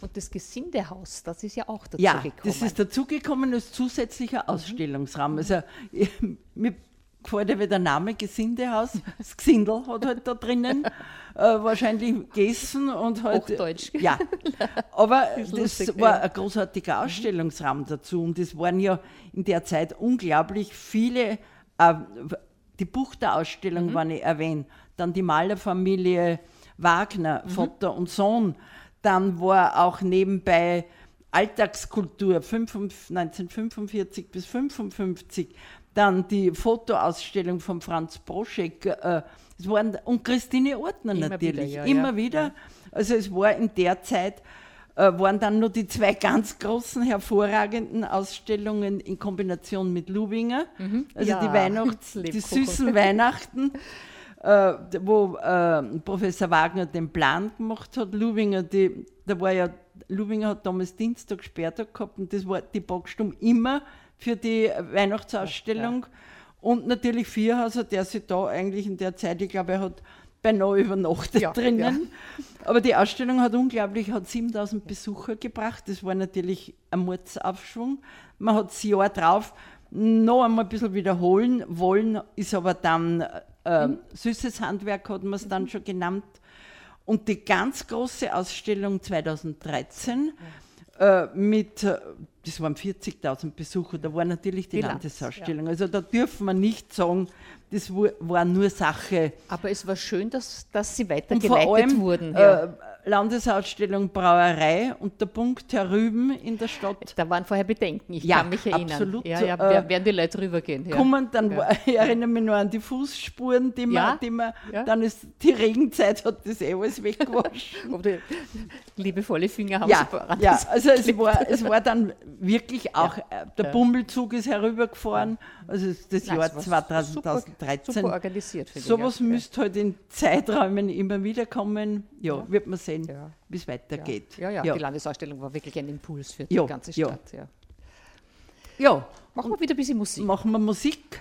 Und das Gesindehaus, das ist ja auch dazu Ja, gekommen. das ist dazugekommen als Mhm. zusätzlicher Ausstellungsraum. Also ich, mir gefällt wie der Name Gesindehaus. Das Gesindel hat halt da drinnen äh, wahrscheinlich gegessen und halt. Hochdeutsch. Ja, aber Ist das lustig, war ja. ein großartiger Ausstellungsraum dazu und es waren ja in der Zeit unglaublich viele. Äh, die Buchter-Ausstellung, Mhm. wenn ich erwähne, dann die Malerfamilie Wagner, Mhm. Vater und Sohn. Dann war auch nebenbei Alltagskultur 55 1945 bis 55. Dann die Fotoausstellung von Franz Broschek. Äh, es waren, und Christine Ortner Immer natürlich. wieder, ja, immer ja. wieder. Also es war in der Zeit, äh, waren dann nur die zwei ganz großen, hervorragenden Ausstellungen in Kombination mit Lubinger. Also Ja, die Weihnachts-, die süßen Weihnachten äh, wo äh, Professor Wagner den Plan gemacht hat. Lubinger, die, da war ja, Lubinger hat damals Dienstag Sperrtag gehabt und das war die Backstum immer für die Weihnachtsausstellung. Und natürlich Vierhauser, der sich da eigentlich in der Zeit, ich glaube, er hat beinahe übernachtet Ja, drinnen. Aber die Ausstellung hat unglaublich, hat 7000 Besucher gebracht. Das war natürlich ein Mordsaufschwung. Man hat das Jahr drauf noch einmal ein bisschen wiederholen wollen, ist aber dann äh, süßes Handwerk, hat man es dann schon genannt. Und die ganz große Ausstellung 2013 äh, mit, äh, das waren 40.000 Besucher, da war natürlich die Bilanz, Landesausstellung. Also da dürfen wir nicht sagen, das war, nur Sache. Aber es war schön, dass, dass sie weitergeleitet allem wurden. ja. äh, Landesausstellung Brauerei und der Punkt herüben in der Stadt. Da waren vorher Bedenken, ich Ja, kann mich erinnern. absolut. Ja, ja, Äh, wer- werden die Leute rübergehen. Ja. Kommen, dann Ja. ich erinnere mich noch an die Fußspuren, die man, die man dann ist die Regenzeit hat das eh alles weggewaschen. Oder liebevolle Finger haben ja, sie voran. ja, also es war, es war dann wirklich auch, äh, der. Bummelzug ist herübergefahren, also das Nein, Jahr es war 2013. Super organisiert, finde Sowas müsste halt in Zeiträumen immer wieder kommen. Ja. wird man sehen, Ja. wie es weitergeht. Ja, ja, ja. die Landesausstellung war wirklich ein Impuls für die ganze. Stadt. Ja. ja, Machen wir wieder ein bisschen Musik. machen wir Musik.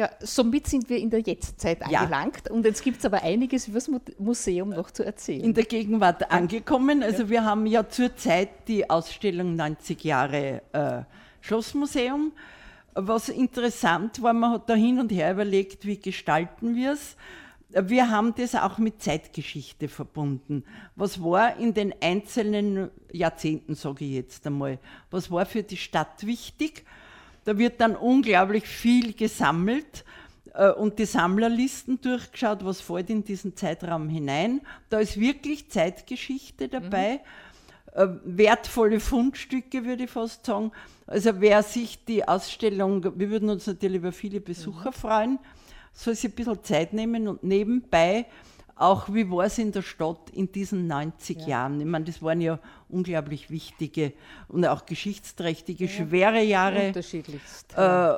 Ja, somit sind wir in der Jetztzeit Ja. angelangt und jetzt gibt es aber einiges über das Mu- Museum noch zu erzählen. in der Gegenwart angekommen. Also wir haben ja zurzeit die Ausstellung 90 Jahre äh, Schlossmuseum. Was interessant war, man hat da hin und her überlegt, wie gestalten wir es. Wir haben das auch mit Zeitgeschichte verbunden. Was war in den einzelnen Jahrzehnten, sage ich jetzt einmal, was war für die Stadt wichtig? Da wird dann unglaublich viel gesammelt äh, und die Sammlerlisten durchgeschaut, was fällt in diesen Zeitraum hinein. Da ist wirklich Zeitgeschichte dabei, äh, wertvolle Fundstücke, würde ich fast sagen. Also wer sich die Ausstellung, wir würden uns natürlich über viele Besucher freuen, soll sich ein bisschen Zeit nehmen und nebenbei auch, wie war es in der Stadt in diesen 90 Jahren? Ich meine, das waren ja unglaublich wichtige und auch geschichtsträchtige, schwere Jahre Unterschiedlichst. äh,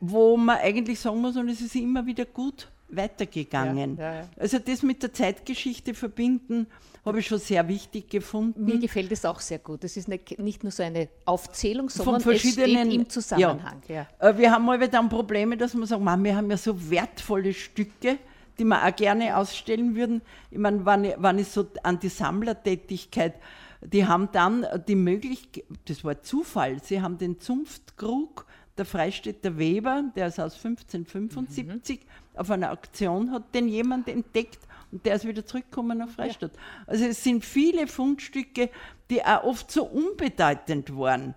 wo man eigentlich sagen muss, und es ist immer wieder gut weitergegangen. Ja, ja, ja. Also das mit der Zeitgeschichte verbinden, habe ich schon sehr wichtig gefunden. Mir gefällt es auch sehr gut. Es ist nicht, nicht nur so eine Aufzählung, Von sondern es verschiedenen- steht im Zusammenhang. Ja. Äh, Wir haben mal dann Probleme, dass wir sagen, "Mann, wir haben ja so wertvolle Stücke, die wir auch gerne ausstellen würden. Ich meine, wenn ich, wenn ich so an die Sammlertätigkeit, die haben dann die Möglichkeit, das war Zufall, sie haben den Zunftkrug der Freistädter Weber, der ist aus 1575, auf einer Auktion hat den jemand entdeckt und der ist wieder zurückgekommen nach Freistadt. Also es sind viele Fundstücke, die auch oft so unbedeutend waren.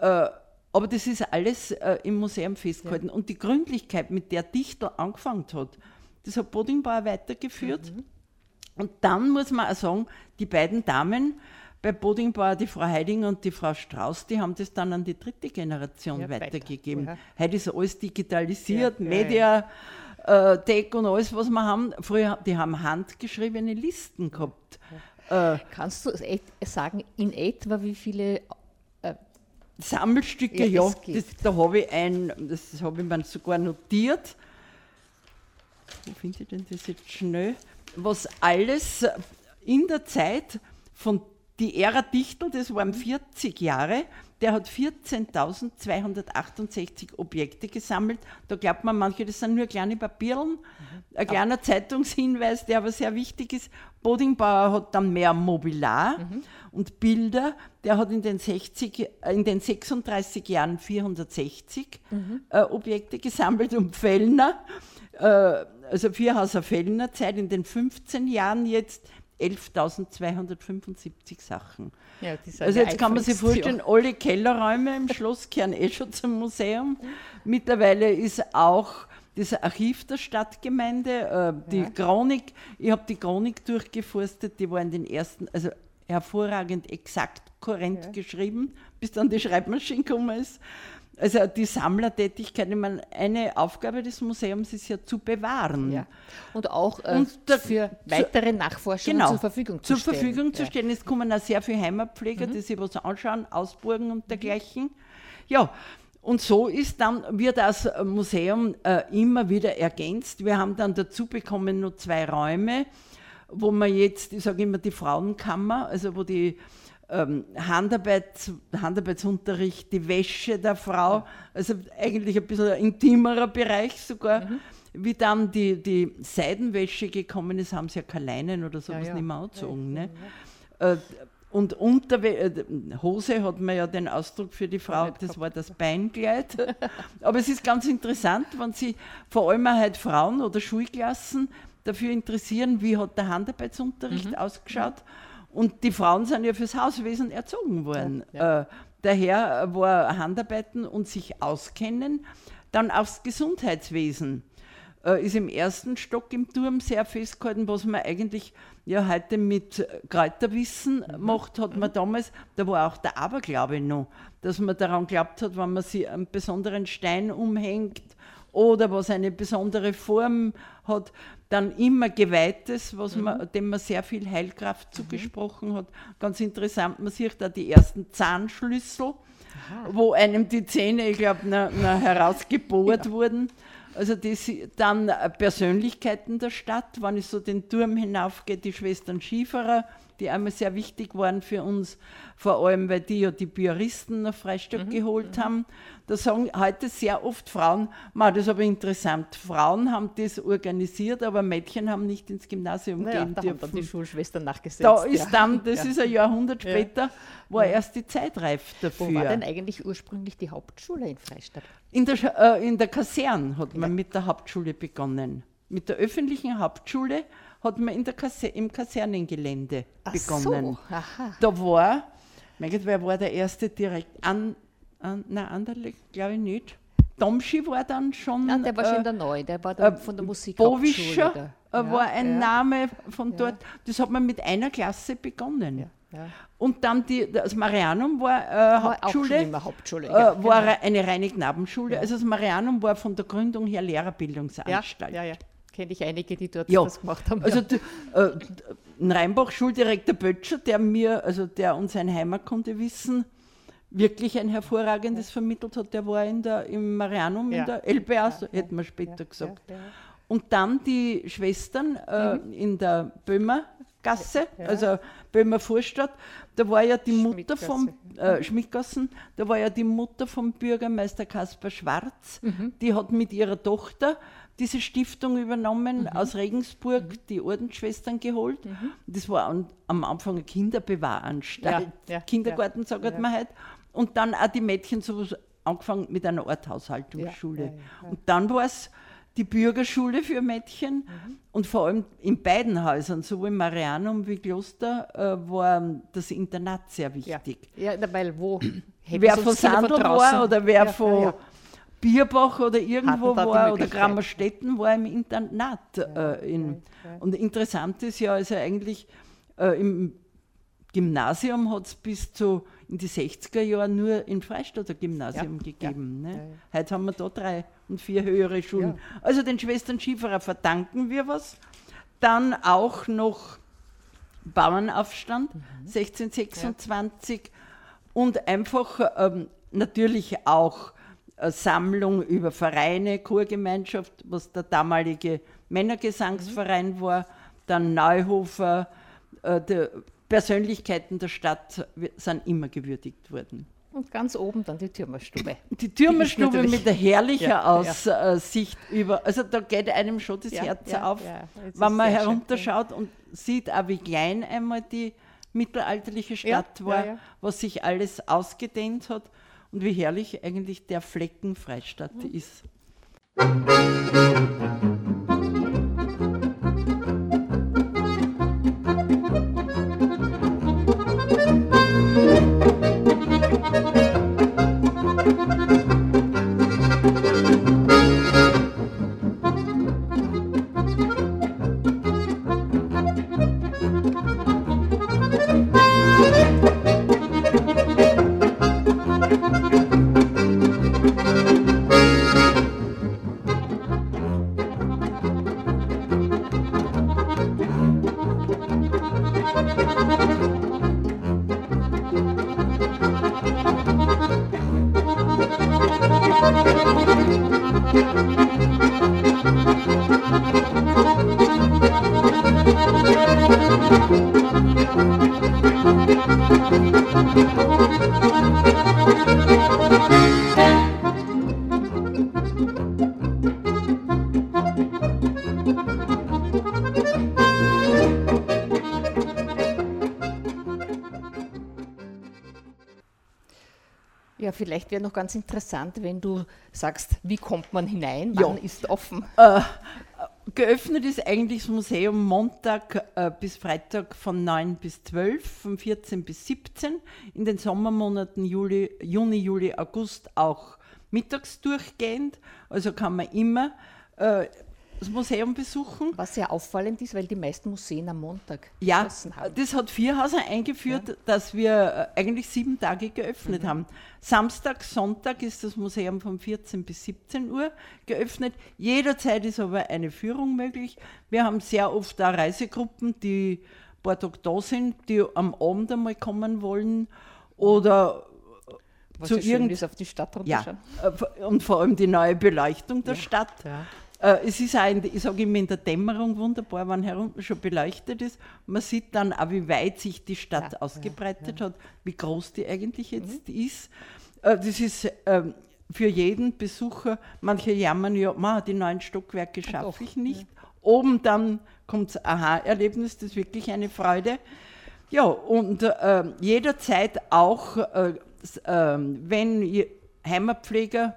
Äh, aber das ist alles äh, im Museum festgehalten. Und die Gründlichkeit, mit der Dichtel angefangen hat, das hat Bodingbauer weitergeführt. Und dann muss man auch sagen, die beiden Damen bei Bodingbauer, die Frau Heidinger und die Frau Strauß, die haben das dann an die dritte Generation Ja, weiter. weitergegeben. Ja. Heute ist alles digitalisiert, Ja, Media, äh, Tech und alles, was wir haben. Früher, die haben handgeschriebene Listen gehabt. Äh, Kannst du sagen, in etwa wie viele Sammelstücke, Ja, das, da habe ich ein, das habe ich mir sogar notiert. Wo finde ich denn das jetzt schnell? Was alles in der Zeit von die Ära Dichtel, das waren 40 Jahre, der hat 14.268 Objekte gesammelt. Da glaubt man manche, das sind nur kleine Papierlen. Ein kleiner Zeitungshinweis, der aber sehr wichtig ist. Bodingbauer hat dann mehr Mobiliar und Bilder. Der hat in den, 60, äh, in den 36 Jahren 460 äh, Objekte gesammelt und Fellner, äh, also Vierhauser Fellner Zeit in den 15 Jahren jetzt 11.275 Sachen. Ja, Also ja jetzt kann man sich vorstellen, alle Kellerräume im Schloss kehren eh schon zum Museum. Mittlerweile ist auch das Archiv der Stadtgemeinde, äh, die Chronik, ich habe die Chronik durchgeforstet, die war in den ersten, also hervorragend exakt kohärent geschrieben, bis dann die Schreibmaschine gekommen ist. Also die Sammlertätigkeit, ich meine, eine Aufgabe des Museums ist ja zu bewahren. Ja. Und auch äh, Und für weitere Nachforschungen Genau, zur Verfügung zu zur stellen. Verfügung zu Ja. Mhm. stellen. Es kommen auch sehr viele Heimatpfleger, die sich was anschauen, ausburgen und dergleichen. Ja, und so ist dann, wird das Museum äh, immer wieder ergänzt. Wir haben dann dazu bekommen nur zwei Räume, wo man jetzt, ich sage immer die Frauenkammer, also wo die Handarbeit, Handarbeitsunterricht, die Wäsche der Frau, also eigentlich ein bisschen ein intimerer Bereich sogar. Mhm. Wie dann die, die Seidenwäsche gekommen ist, haben sie ja keine Leinen oder sowas ja. nicht mehr angezogen. Ne? Äh, Und Unterwe äh, Hose hat man ja den Ausdruck für die Frau, das war das Beinkleid. Aber es ist ganz interessant, wenn Sie vor allem heute Frauen oder Schulklassen dafür interessieren, wie hat der Handarbeitsunterricht Mhm. ausgeschaut. Und die Frauen sind ja fürs Hauswesen erzogen worden. Ja, Äh, daher war Handarbeiten und sich auskennen, dann aufs Gesundheitswesen. Äh, ist im ersten Stock im Turm sehr festgehalten, was man eigentlich ja heute mit Kräuterwissen macht, hat man damals, da war auch der Aberglaube noch, dass man daran glaubt hat, wenn man sich einen besonderen Stein umhängt oder was eine besondere Form hat, dann immer Geweihtes, was man, dem man sehr viel Heilkraft zugesprochen hat. Ganz interessant, man sieht da die ersten Zahnschlüssel, wo einem die Zähne, ich glaube, herausgebohrt wurden. Also das, dann Persönlichkeiten der Stadt, wenn ich so den Turm hinaufgehe, die Schwestern Schieferer, die einmal sehr wichtig waren für uns, vor allem weil die ja die Bioristen nach Freistadt geholt haben. Da sagen heute sehr oft Frauen, Ma, das ist aber interessant, Frauen haben das organisiert, aber Mädchen haben nicht ins Gymnasium Naja, gehen da haben dann dürfen. die Schulschwestern nachgesetzt. Da ist ja. dann, das Ja. ist ein Jahrhundert Ja. später, war erst die Zeit reif Wo dafür. war denn eigentlich ursprünglich die Hauptschule in Freistadt? In der, äh, in der Kaserne hat man mit der Hauptschule begonnen. Mit der öffentlichen Hauptschule hat man in der Kase im Kasernengelände Ach begonnen. so, aha. Da war, mein wer war der erste direkt? An, an, nein, Anderlecht glaube ich nicht. Domschi war dann schon. Nein, der war schon äh, in der Neu, der war dann äh, von der Musik. Bowischer äh, war ein Name von dort. Das hat man mit einer Klasse begonnen. Ja, ja. Und dann die, das Marianum war, äh, War auch schon Hauptschule. Hauptschule. Äh, ja, war genau. eine reine Knabenschule. Also das Marianum war von der Gründung her ja, Lehrerbildungsanstalt. Ja, ja. Kenne ich einige, die dort Ja. das gemacht haben. Also ja. äh, Rheinbach-Schuldirektor Böttcher, der mir, also der uns ein Heimatkundewissen wirklich ein hervorragendes vermittelt hat, der war in der, im Marianum, Ja. in der LBA, so Ja, hätten wir später ja, gesagt. Ja, ja. Und dann die Schwestern äh, in der Böhmergasse, Ja. also Böhmer Vorstadt, da war ja die Mutter vom äh, Schmidtgassen, da war ja die Mutter vom Bürgermeister Kaspar Schwarz, die hat mit ihrer Tochter diese Stiftung übernommen aus Regensburg, die Ordensschwestern geholt. Das war an, am Anfang eine Kinderbewahranstalt, Ja, ja, Kindergarten, ja, sagt man halt. Und dann auch die Mädchen so angefangen mit einer Art Haushaltungsschule. Ja, ja, ja. Und dann war es die Bürgerschule für Mädchen Mhm. und vor allem in beiden Häusern, sowohl Marianum wie Kloster, äh, war das Internat sehr Ja. wichtig. ja, na, weil wo? Wer von draußen- war oder wer Ja, von ja, ja. Bierbach oder irgendwo war oder. Grammerstetten war im Internat. äh, in, ja. Und interessant ist ja also eigentlich, äh, im Gymnasium hat es bis zu in die 60er Jahre nur in Freistadt ein Gymnasium Ja, gegeben. ja, Ne? ja. Heute haben wir da drei und vier höhere Schulen. Also den Schwestern Schieferer verdanken wir was. Dann auch noch Bauernaufstand Mhm. 1626 und einfach ähm, natürlich auch Sammlung über Vereine, Chorgemeinschaft, was der damalige Männergesangsverein Mhm. war, dann Neuhofer, äh, die Persönlichkeiten der Stadt sind immer gewürdigt worden. Und ganz oben dann die Türmerstube. Die Türmerstube mit der herrlichen Ja, Aussicht über, also da geht einem schon das Ja, Herz ja, auf, ja, wenn man sehr schön, herunterschaut und sieht auch, wie klein einmal die mittelalterliche Ja, Stadt war, ja, ja. was sich alles ausgedehnt hat und wie herrlich eigentlich der Flecken Freistadt Mhm. ist. Ja, vielleicht wäre noch ganz interessant, wenn du sagst, wie kommt man hinein, Ja. wann ist offen? Äh, geöffnet ist eigentlich das Museum Montag äh, bis Freitag von 9 bis 12, von 14 bis 17. In den Sommermonaten Juli, Juni, Juli, August auch mittags durchgehend. Also kann man immer äh, das Museum besuchen. Was sehr auffallend ist, weil die meisten Museen am Montag Ja, geschlossen haben. das hat Vierhauser eingeführt, dass wir äh, eigentlich sieben Tage geöffnet Mhm. haben. Samstag, Sonntag ist das Museum von 14 bis 17 Uhr geöffnet. Jederzeit ist aber eine Führung möglich. Wir haben sehr oft auch Reisegruppen, die ein paar Tage da sind, die am Abend einmal kommen wollen oder Was zu irgend- ist, auf die Stadt ja, runterschauen. äh, und vor allem die neue Beleuchtung der Stadt Ja. Äh, es ist auch, in, ich sage immer, in der Dämmerung wunderbar, wenn herunten schon beleuchtet ist. Man sieht dann auch, wie weit sich die Stadt ja, ausgebreitet ja, ja. hat, wie groß die eigentlich jetzt mhm. ist. Äh, das ist ähm, für jeden Besucher, manche jammern ja, Ma, die neuen Stockwerke schaffe ich nicht. Oben dann kommt das Aha-Erlebnis, das ist wirklich eine Freude. Ja, und äh, jederzeit auch, äh, äh, wenn Heimatpfleger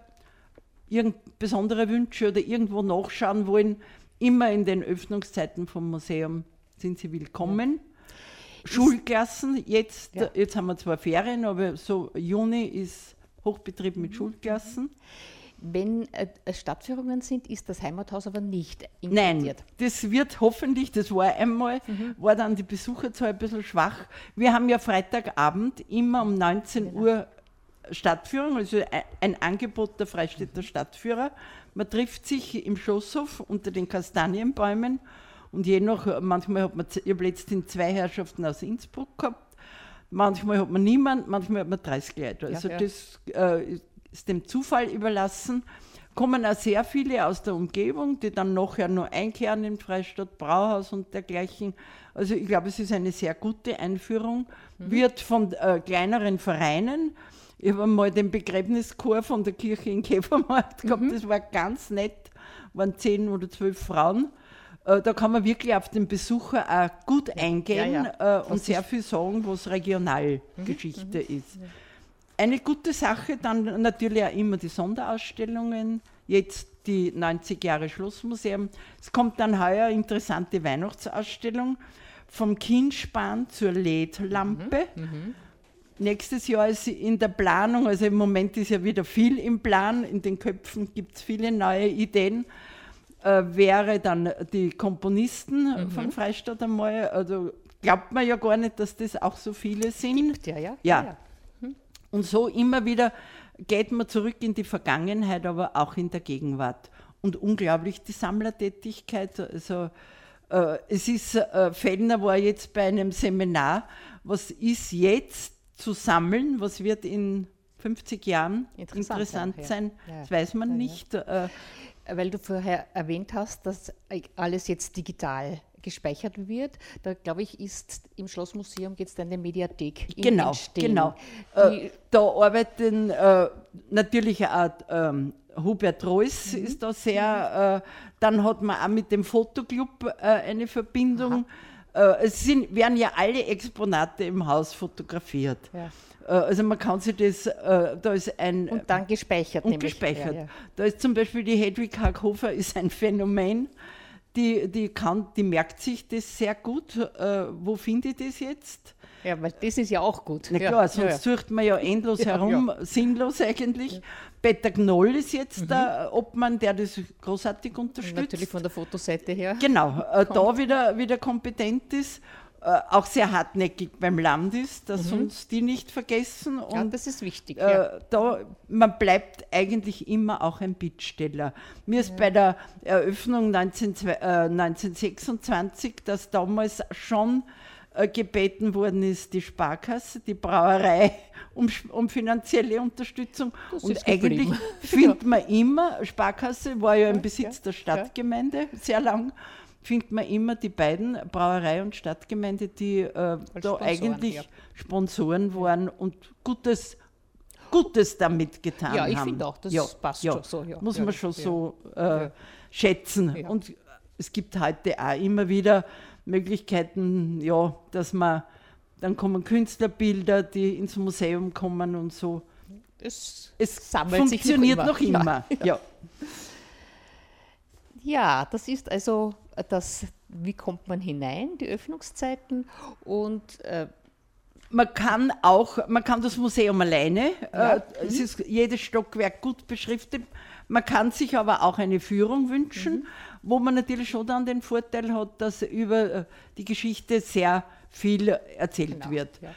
irgend besondere Wünsche oder irgendwo nachschauen wollen, immer in den Öffnungszeiten vom Museum sind sie willkommen. Ja. Schulklassen, jetzt, ja. jetzt haben wir zwar Ferien, aber so Juni ist Hochbetrieb mit mhm. Schulklassen. Wenn äh, Stadtführungen sind, ist das Heimathaus aber nicht inkludiert. Nein, das wird hoffentlich, das war einmal, mhm. war dann die Besucherzahl ein bisschen schwach. Wir haben ja Freitagabend immer um 19 genau. Uhr Stadtführung, also ein Angebot der Freistädter Stadtführer. Man trifft sich im Schlosshof unter den Kastanienbäumen und je nach, manchmal hat man, ich habe letztens zwei Herrschaften aus Innsbruck gehabt, manchmal hat man niemand, manchmal hat man 30 Leute. Also ja, ja. das äh, ist dem Zufall überlassen. Kommen auch sehr viele aus der Umgebung, die dann nachher nur einkehren im Freistadt Brauhaus und dergleichen. Also ich glaube, es ist eine sehr gute Einführung, mhm. wird von äh, kleineren Vereinen ich habe einmal den Begräbnischor von der Kirche in Käfermarkt gehabt, mhm. das war ganz nett, waren zehn oder zwölf Frauen. Äh, da kann man wirklich auf den Besucher auch gut eingehen ja, ja. Äh, und sehr viel sagen, was Regionalgeschichte mhm. ist. Eine gute Sache, dann natürlich auch immer die Sonderausstellungen, jetzt die 90 Jahre Schlossmuseum. Es kommt dann heuer eine interessante Weihnachtsausstellung vom Kindspan zur LED-Lampe. Mhm. Nächstes Jahr ist in der Planung, also im Moment ist ja wieder viel im Plan, in den Köpfen gibt es viele neue Ideen, äh, wäre dann die Komponisten mhm. von Freistadt einmal. Also glaubt man ja gar nicht, dass das auch so viele sind. Gibt ja, ja. ja. ja. Mhm. Und so immer wieder geht man zurück in die Vergangenheit, aber auch in der Gegenwart. Und unglaublich die Sammlertätigkeit. Also äh, es ist, äh, Fellner war jetzt bei einem Seminar, was ist jetzt zu sammeln, was wird in 50 Jahren interessant, interessant ja, sein, ja. das weiß man ja, nicht. Äh, Weil du vorher erwähnt hast, dass alles jetzt digital gespeichert wird. Da glaube ich, ist im Schlossmuseum jetzt eine Mediathek genau, Entstehen. Genau, äh, da arbeiten äh, natürlich auch ähm, Hubert Reuss mhm. ist da sehr, äh, dann hat man auch mit dem Fotoclub äh, eine Verbindung. Aha. Äh, es sind, werden ja alle Exponate im Haus fotografiert. Ja. Äh, also man kann sich das, äh, da ist ein... Und dann gespeichert. Und gespeichert. Ja, ja. Da ist zum Beispiel die Hedwig Haghofer ist ein Phänomen. Die, die, kann, die merkt sich das sehr gut. wo finde ich das jetzt? Ja, weil das ist ja auch gut. Na klar, sonst sucht man ja endlos herum, sinnlos eigentlich. Peter Gnoll ist jetzt mhm. der Obmann, der das großartig unterstützt. Natürlich von der Fotoseite her. Genau, äh, da wieder, wieder kompetent ist. Äh, auch sehr hartnäckig beim Land ist, dass mhm. uns die nicht vergessen. Und, ja, das ist wichtig. Äh, ja. da, man bleibt eigentlich immer auch ein Bittsteller. Mir ist ja. bei der Eröffnung 19, äh, 1926, dass damals schon gebeten worden ist, die Sparkasse, die Brauerei um, um finanzielle Unterstützung. Das und eigentlich findet man immer, Sparkasse war ja im Besitz ja, der Stadtgemeinde sehr lang, findet man immer die beiden, Brauerei und Stadtgemeinde, die äh, da Sponsoren, eigentlich ja. Sponsoren waren und Gutes Gutes damit getan haben. Ja, ich finde auch, das ja, passt ja, schon so. Ja, muss man schon so äh, schätzen. Und es gibt heute auch immer wieder Möglichkeiten, ja, dass man, dann kommen Künstlerbilder, die ins Museum kommen und so. Es, es funktioniert noch immer. Noch immer. Ja, ja. ja, das ist also das, wie kommt man hinein, die Öffnungszeiten und äh, man kann auch, man kann das Museum alleine, ja. äh, es ist jedes Stockwerk gut beschriftet, man kann sich aber auch eine Führung wünschen. Mhm wo man natürlich schon dann den Vorteil hat, dass über äh, die Geschichte sehr viel erzählt genau, wird. Ja.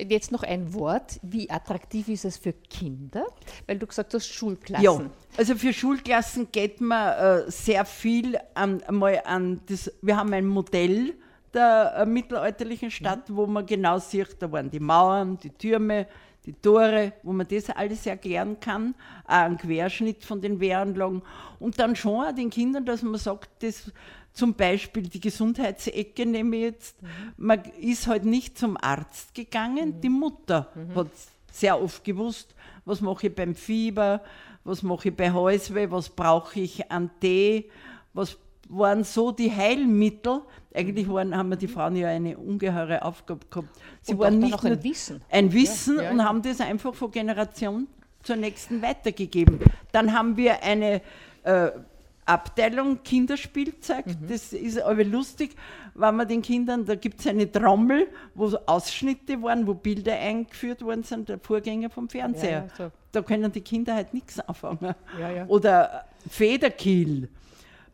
Jetzt noch ein Wort. Wie attraktiv ist es für Kinder? Weil du gesagt hast, Schulklassen. Ja, also für Schulklassen geht man äh, sehr viel an, einmal an das. Wir haben ein Modell der äh, mittelalterlichen Stadt, mhm. wo man genau sieht, da waren die Mauern, die Türme, die Tore, wo man das alles erklären kann, auch einen Querschnitt von den Wehranlagen und dann schon auch den Kindern, dass man sagt, das zum Beispiel die Gesundheitsecke nehme ich jetzt, mhm. man ist halt nicht zum Arzt gegangen, mhm. die Mutter mhm. hat sehr oft gewusst, was mache ich beim Fieber, was mache ich bei Halsweh, was brauche ich an Tee, was waren so die Heilmittel. Eigentlich waren, haben wir die Frauen ja eine ungeheure Aufgabe gehabt. Sie und waren nicht nur ein Wissen, ein Wissen ja, ja, und haben das einfach von Generation zur nächsten weitergegeben. Dann haben wir eine äh, Abteilung Kinderspielzeug. Mhm. Das ist aber lustig, weil man den Kindern, da gibt es eine Trommel, wo Ausschnitte waren, wo Bilder eingeführt worden sind, der Vorgänger vom Fernseher. Ja, so. Da können die Kinder halt nichts anfangen. Oder Federkiel.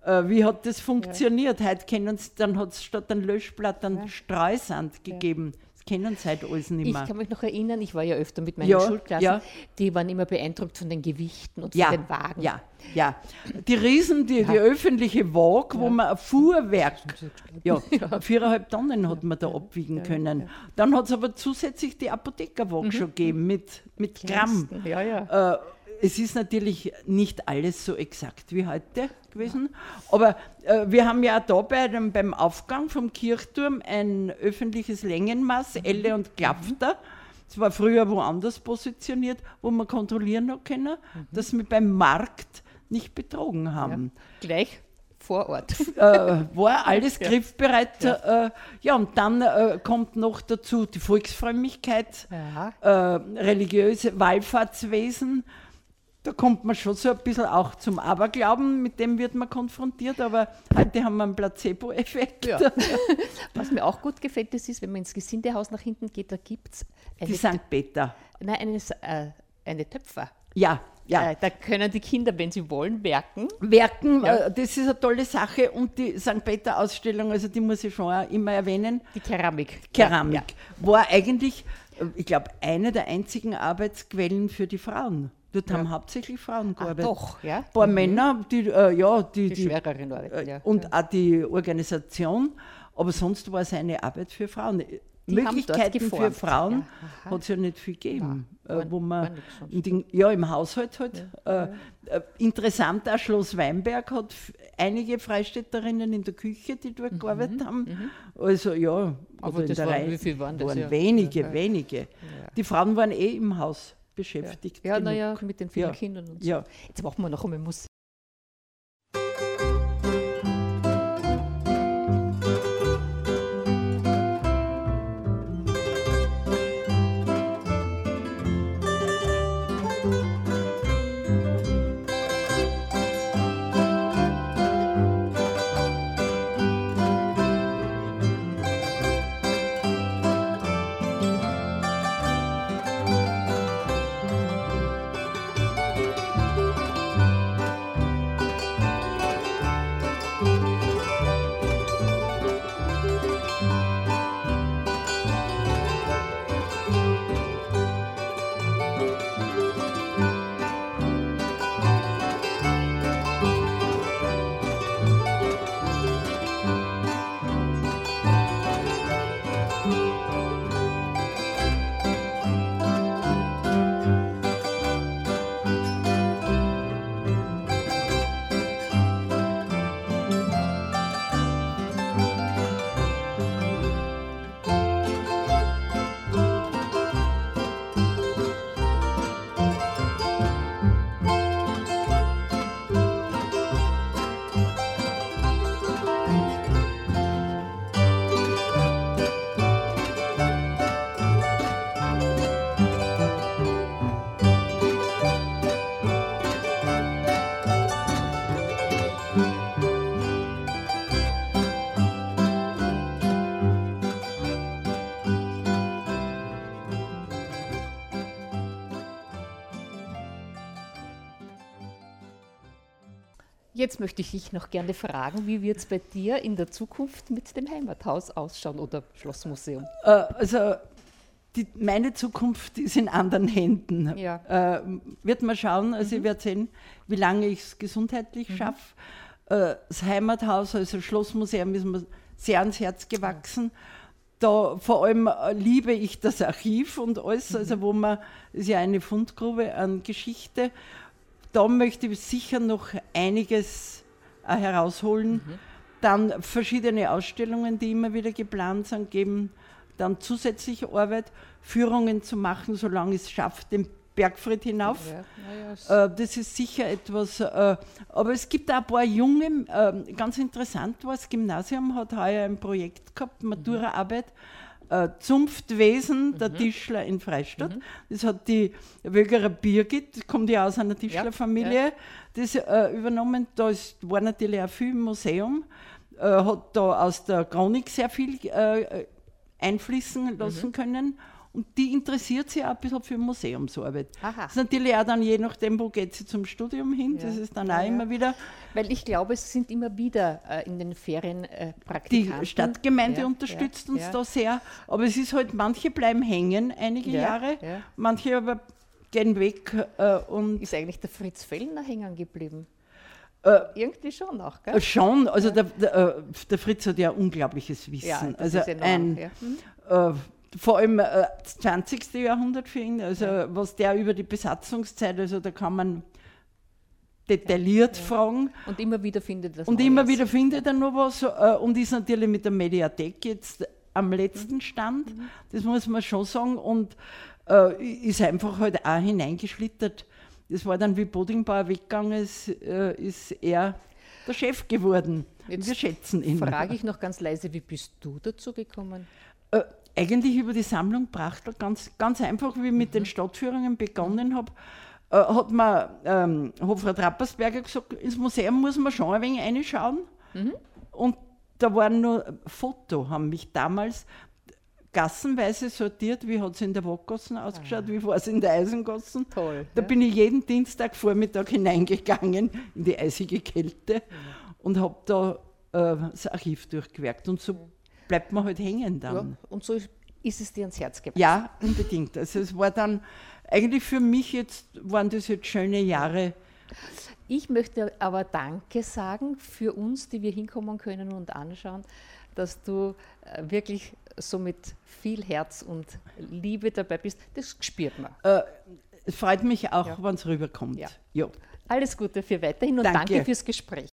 Äh, wie hat das funktioniert? Heute kennen sie, dann hat es statt ein Löschblatt einen Streusand gegeben kennen sie halt alles nicht mehr. Ich kann mich noch erinnern, ich war ja öfter mit meinen ja, Schulklassen, ja. die waren immer beeindruckt von den Gewichten und ja, von den Wagen. Ja, ja. Die Riesen, die, die öffentliche Waage, wo man ein Fuhrwerk, ja, viereinhalb Tonnen hat man da abwiegen können. Dann hat es aber zusätzlich die Apothekerwaage mhm. schon gegeben mit, mit Gramm. Ja, ja. Äh, es ist natürlich nicht alles so exakt wie heute gewesen, aber äh, wir haben ja auch da bei dem, beim Aufgang vom Kirchturm ein öffentliches Längenmaß, mhm. Elle und Klafter. Es war früher woanders positioniert, wo man kontrollieren hat können, mhm. dass wir beim Markt nicht betrogen haben. Ja, gleich vor Ort. Äh, war alles ja. griffbereit. Ja. Äh, ja, und dann äh, kommt noch dazu die Volksfrömmigkeit, äh, religiöse Wallfahrtswesen, da kommt man schon so ein bisschen auch zum Aberglauben, mit dem wird man konfrontiert, aber heute haben wir einen Placebo-Effekt. Ja. Was mir auch gut gefällt, das ist, wenn man ins Gesindehaus nach hinten geht, da gibt es Die St. Peter. Nein, eine, äh, eine Töpfer. Ja, ja. Äh, da können die Kinder, wenn sie wollen, werken. Werken, ja. äh, das ist eine tolle Sache. Und die St. Peter-Ausstellung, also die muss ich schon immer erwähnen. Die Keramik. Keramik. Ja. War eigentlich, ich glaube, eine der einzigen Arbeitsquellen für die Frauen. Dort ja. haben hauptsächlich Frauen gearbeitet. Ach, doch, ja. Ein paar mhm. Männer, die, äh, ja, die, die, die schwereren Arbeit, äh, ja. Und auch die Organisation, aber sonst war es eine Arbeit für Frauen. Die Möglichkeiten für Frauen ja. hat es ja nicht viel gegeben. Ja, äh, wo man den, ja, im Haushalt halt. Ja. Äh, äh, interessant, auch Schloss Weinberg hat einige Freistädterinnen in der Küche, die dort mhm. gearbeitet haben. Mhm. Also ja, aber das waren, wie viel waren das? Waren wenige, wenige. Die Frauen waren eh im Haus beschäftigt. Ja, naja, mit den vielen ja. Kindern und so. Ja. Jetzt machen wir noch einmal Musik. Jetzt möchte ich dich noch gerne fragen, wie wird es bei dir in der Zukunft mit dem Heimathaus ausschauen oder Schlossmuseum? Äh, also die, meine Zukunft ist in anderen Händen. Ja. Äh, wird man schauen, also mhm. ich werde sehen, wie lange ich es gesundheitlich mhm. schaffe. Äh, das Heimathaus, also Schlossmuseum, ist mir sehr ans Herz gewachsen. da vor allem äh, liebe ich das Archiv und alles, also wo man, ist ja eine Fundgrube an Geschichte. Da möchte ich sicher noch einiges äh, herausholen. Mhm. Dann verschiedene Ausstellungen, die immer wieder geplant sind, geben dann zusätzliche Arbeit, Führungen zu machen, solange es schafft, den Bergfried hinauf. Ja, ja, äh, das ist sicher etwas, äh, aber es gibt auch ein paar junge, ganz interessant war, das Gymnasium hat heuer ein Projekt gehabt, Maturaarbeit. Äh, Zunftwesen der mhm. Tischler in Freistadt. Mhm. Das hat die Wögerer Birgit, kommt ja aus einer Tischlerfamilie, ja, ja. das äh, übernommen. Da ist, war natürlich auch viel im Museum, äh, hat da aus der Chronik sehr viel äh, einfließen lassen mhm. können und die interessiert sich auch ein bisschen für Museumsarbeit. Aha. Das ist natürlich auch dann, je nachdem, wo geht sie zum Studium hin, ja. das ist dann auch ja, immer wieder. Weil ich glaube, es sind immer wieder äh, in den Ferien äh, Praktikanten. Die Stadtgemeinde unterstützt uns da sehr, aber es ist halt, manche bleiben hängen einige Jahre, manche aber gehen weg. Äh, und ist eigentlich der Fritz Fellner hängen geblieben? Äh, Irgendwie schon noch, gell? Schon, also der, der, äh, der, Fritz hat ja unglaubliches Wissen. Ja, also ein, ja. hm? Äh, vor allem äh, das 20. Jahrhundert für ihn, also ja. was der über die Besatzungszeit, also da kann man detailliert ja, fragen. Und immer wieder findet er Und Neues. immer wieder findet er noch was äh, und ist natürlich mit der Mediathek jetzt am letzten mhm. Stand, mhm. das muss man schon sagen, und äh, ist einfach halt auch hineingeschlittert. Das war dann, wie Bodingbauer weggegangen ist, äh, ist er der Chef geworden. Jetzt Wir schätzen ihn. Frage ich noch ganz leise, wie bist du dazu gekommen? Eigentlich über die Sammlung Prachtel, ganz, ganz einfach, wie ich mit mhm. den Stadtführungen begonnen habe, äh, hat mir ähm, Hofrat Rappersberger gesagt, ins Museum muss man schon ein wenig reinschauen. Mhm. Und da waren nur Foto, haben mich damals gassenweise sortiert, wie hat es in der Wackgassen ausgeschaut, ah. wie war es in der Eisengassen. Toll. Da ja. bin ich jeden Dienstagvormittag hineingegangen in die eisige Kälte mhm. und habe da äh, das Archiv durchgewerkt. Und so mhm bleibt man halt hängen dann. Ja, und so ist es dir ans Herz gewachsen. Ja, unbedingt. Also es war dann, eigentlich für mich jetzt, waren das jetzt schöne Jahre. Ich möchte aber Danke sagen für uns, die wir hinkommen können und anschauen, dass du äh, wirklich so mit viel Herz und Liebe dabei bist. Das spürt man. Äh, es freut mich auch, ja. wenn es rüberkommt. Ja. ja. Alles Gute für weiterhin und danke, danke fürs Gespräch.